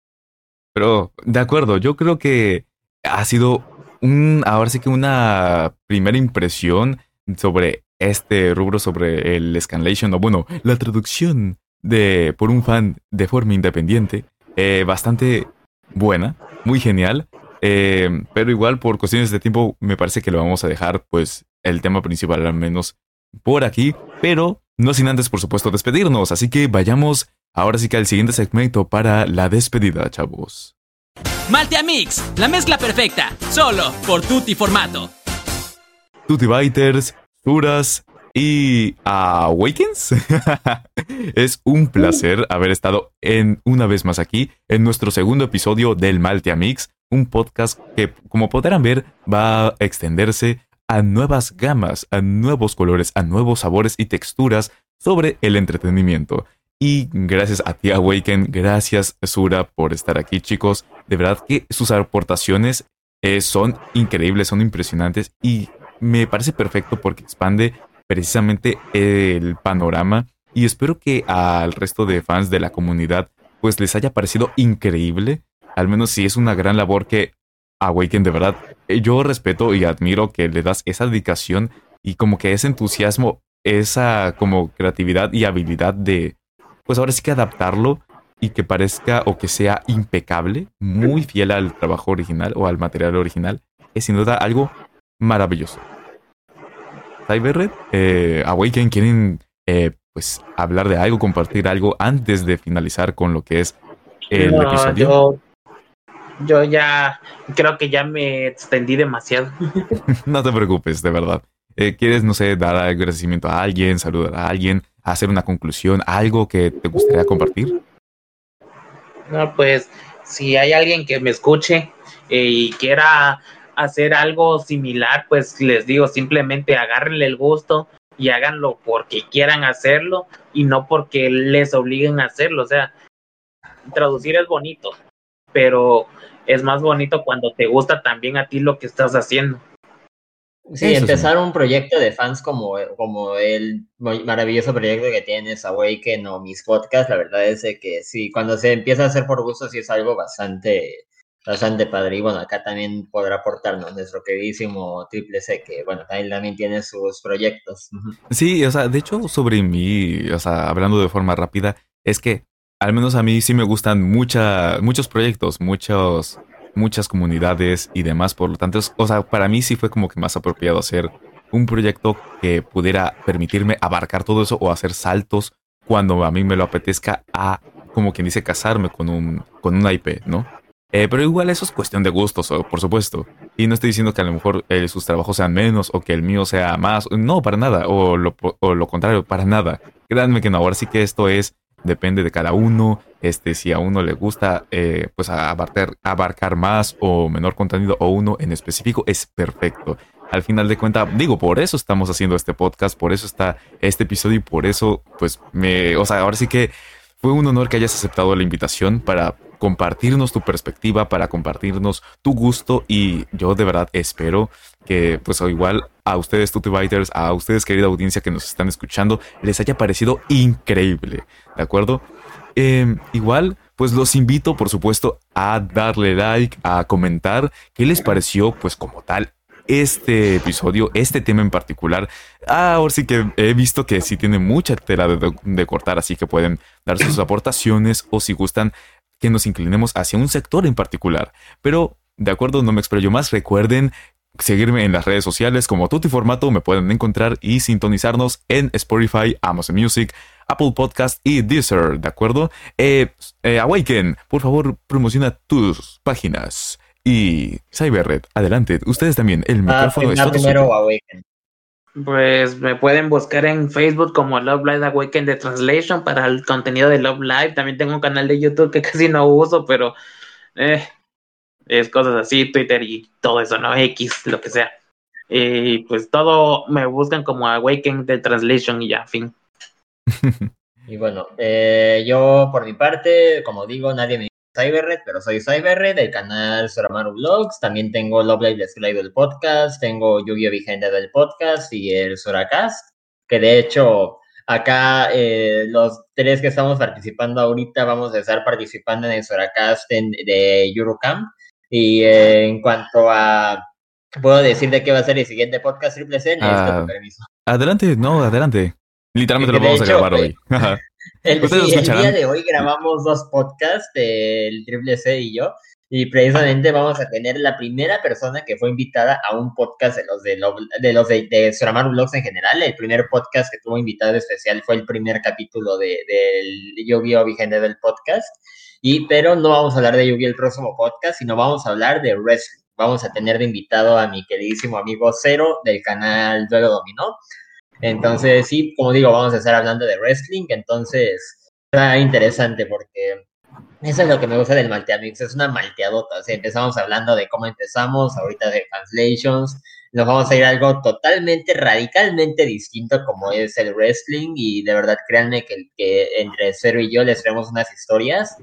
B: Pero de acuerdo, yo creo que ha sido un, ahora sí que una primera impresión sobre este rubro, sobre el scanlation, o bueno, la traducción de por un fan de forma independiente, eh, bastante buena, muy genial. Eh, pero igual por cuestiones de tiempo me parece que lo vamos a dejar pues el tema principal al menos por aquí. Pero no sin antes por supuesto despedirnos. Así que vayamos ahora sí que al siguiente segmento para la despedida, chavos.
A: Maltea Mix, la mezcla perfecta, solo por Tutti Formato.
B: Tutti Biters, Suras y Awakens. es un placer haber estado en una vez más aquí en nuestro segundo episodio del Maltea Mix un podcast que, como podrán ver, va a extenderse a nuevas gamas, a nuevos colores, a nuevos sabores y texturas sobre el entretenimiento. Y gracias a ti, Awaken, gracias, Sura, por estar aquí, chicos. De verdad que sus aportaciones eh, son increíbles, son impresionantes y me parece perfecto porque expande precisamente el panorama. Y espero que al resto de fans de la comunidad pues les haya parecido increíble al menos si es una gran labor que Awaken de verdad, eh, yo respeto y admiro que le das esa dedicación y como que ese entusiasmo, esa como creatividad y habilidad de, pues ahora sí que adaptarlo y que parezca o que sea impecable, muy fiel al trabajo original o al material original, es sin duda algo maravilloso. Cyberred, eh, Awaken, ¿quieren eh, pues hablar de algo, compartir algo antes de finalizar con lo que es el episodio?
C: yo ya creo que ya me extendí demasiado.
B: no te preocupes, de verdad. Eh, ¿Quieres, no sé, dar agradecimiento a alguien, saludar a alguien, hacer una conclusión, algo que te gustaría compartir?
C: No, pues si hay alguien que me escuche eh, y quiera hacer algo similar, pues les digo, simplemente agárrenle el gusto y háganlo porque quieran hacerlo y no porque les obliguen a hacerlo. O sea, traducir es bonito, pero es más bonito cuando te gusta también a ti lo que estás haciendo.
D: Sí, empezar un proyecto de fans como, como el maravilloso proyecto que tienes Awaken o mis podcasts, la verdad es que sí, cuando se empieza a hacer por gusto sí es algo bastante, bastante padre. Y bueno, acá también podrá aportarnos nuestro queridísimo Triple C, que bueno, también, también tiene sus proyectos.
B: Sí, o sea, de hecho sobre mí, o sea, hablando de forma rápida, es que al menos a mí sí me gustan mucha, muchos proyectos, muchos, muchas comunidades y demás. Por lo tanto, o sea, para mí sí fue como que más apropiado hacer un proyecto que pudiera permitirme abarcar todo eso o hacer saltos cuando a mí me lo apetezca a, como quien dice, casarme con un, con una IP, ¿no? Eh, pero igual eso es cuestión de gustos, por supuesto. Y no estoy diciendo que a lo mejor eh, sus trabajos sean menos o que el mío sea más. No, para nada. O lo, o lo contrario, para nada. Créanme que no. Ahora sí que esto es depende de cada uno. Este, si a uno le gusta, eh, pues abarcar, abarcar más o menor contenido o uno en específico, es perfecto. Al final de cuentas, digo, por eso estamos haciendo este podcast, por eso está este episodio y por eso, pues, me, o sea, ahora sí que fue un honor que hayas aceptado la invitación para compartirnos tu perspectiva, para compartirnos tu gusto y yo de verdad espero que pues igual a ustedes Tutibiters, a ustedes querida audiencia que nos están escuchando, les haya parecido increíble, ¿de acuerdo? Em, igual, pues los invito por supuesto a darle like, a comentar qué les pareció pues como tal este episodio, este tema en particular. Ah, ahora sí que he visto que sí tiene mucha tela de, cortar, así que pueden dar sus aportaciones o si gustan que nos inclinemos hacia un sector en particular. Pero, de acuerdo, no me explayo más. Recuerden seguirme en las redes sociales como Tutti Formato, me pueden encontrar y sintonizarnos en Spotify, Amazon Music, Apple Podcast y Deezer, ¿de acuerdo? Eh, eh, Awaken, por favor, promociona tus páginas. Y Cyberred, adelante, ustedes también, el ah, micrófono es
D: primero Awaken.
C: Pues me pueden buscar en Facebook como Love Live Awaken de Translation para el contenido de Love Live. También tengo un canal de YouTube que casi no uso, pero eh, es cosas así, Twitter y todo eso, ¿no? X, lo que sea. Y pues todo me buscan como Awaken de Translation y ya, fin.
D: y bueno, eh, yo por mi parte, como digo, nadie me Cyberred, pero soy Cyberred del canal Soramaru Vlogs. También tengo Love Live Let's Play del podcast, tengo Yu-Gi-Oh! Vigente del podcast y el Soracast, que de hecho acá eh, los tres que estamos participando ahorita vamos a estar participando en el Soracast de Eurocamp. Y eh, en cuanto a puedo decir de qué va a ser el siguiente podcast Triple C,
B: ah, permiso. Adelante, no, adelante. Literalmente lo vamos a grabar hoy.
D: El, día de hoy grabamos dos podcasts, el Triple C y yo, y precisamente vamos a tener la primera persona que fue invitada a un podcast de los de, de los de, de Vlogs en general. El primer podcast que tuvo invitado especial fue el primer capítulo del de, Yu-Gi-Oh! Vigente del podcast. Y, pero no vamos a hablar de Yu-Gi-Oh! el próximo podcast, sino vamos a hablar de wrestling. Vamos a tener de invitado a mi queridísimo amigo Cero del canal Duelo Dominó entonces, sí, como digo, vamos a estar hablando de wrestling, entonces está interesante porque eso es lo que me gusta del Malteamix, es una malteadota. O sea, empezamos hablando de cómo empezamos, ahorita de translations, nos vamos a ir a algo totalmente, radicalmente distinto como es el wrestling y de verdad créanme que, que entre Cero y yo les traemos unas historias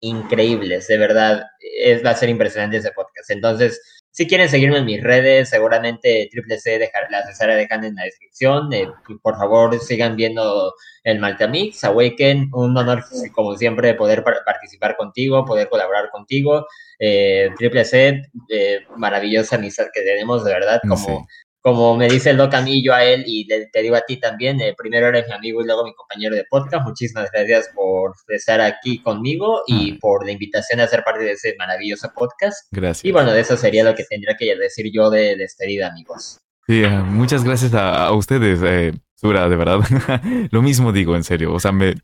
D: increíbles, de verdad, es, va a ser impresionante ese podcast. Entonces, si quieren seguirme en mis redes, seguramente Triple C dejar, las estaré dejando en la descripción. Eh, por favor, sigan viendo el Maltamix, Awaken. Un honor, como siempre, poder participar contigo, poder colaborar contigo. Eh, Triple C, eh, maravillosa amistad que tenemos, de verdad, como como me dice el Doc a mí, yo a él y te digo a ti también, eh, primero eres mi amigo y luego mi compañero de podcast. Muchísimas gracias por estar aquí conmigo y por la invitación a ser parte de ese maravilloso podcast.
B: Gracias.
D: Y bueno, de eso sería lo que tendría que decir yo de despedida, amigos.
B: Sí, eh, muchas gracias a, ustedes, eh, Sura, de verdad. lo mismo digo, en serio. O sea, me...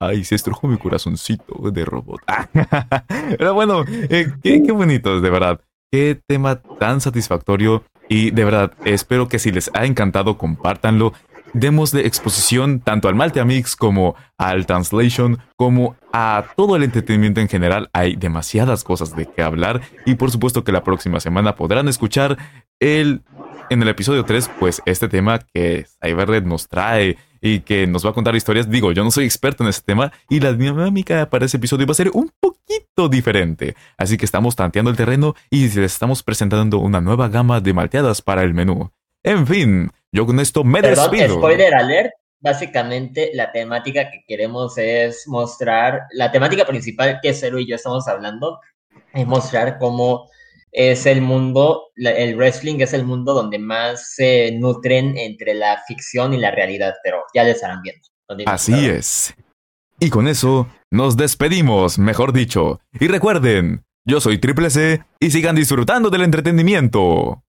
B: Ay, se estrujó mi corazoncito de robot. Pero bueno, eh, qué, qué bonitos, de verdad. Qué tema tan satisfactorio y de verdad, espero que si les ha encantado, compártanlo. Demos de exposición tanto al Malteamix como al Translation, como a todo el entretenimiento en general. Hay demasiadas cosas de qué hablar. Y por supuesto que la próxima semana podrán escuchar el en el episodio 3, pues este tema que Cyberred nos trae y que nos va a contar historias. Digo, yo no soy experto en ese tema y la dinámica para ese episodio va a ser un poquito diferente. Así que estamos tanteando el terreno y les estamos presentando una nueva gama de malteadas para el menú. En fin, yo con esto me Perdón, despido.
D: Spoiler alert. Básicamente la temática que queremos es mostrar, la temática principal que Cero y yo estamos hablando, es mostrar cómo es el mundo, el wrestling es el mundo donde más se nutren entre la ficción y la realidad, pero ya les estarán viendo.
B: Así es. Y con eso nos despedimos, mejor dicho. Y recuerden, yo soy Triple C y sigan disfrutando del entretenimiento.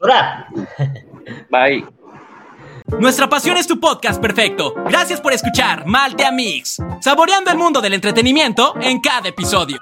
D: ¡Hora!
C: Bye.
A: Nuestra pasión es tu podcast perfecto. Gracias por escuchar Maltea Mix, saboreando el mundo del entretenimiento en cada episodio.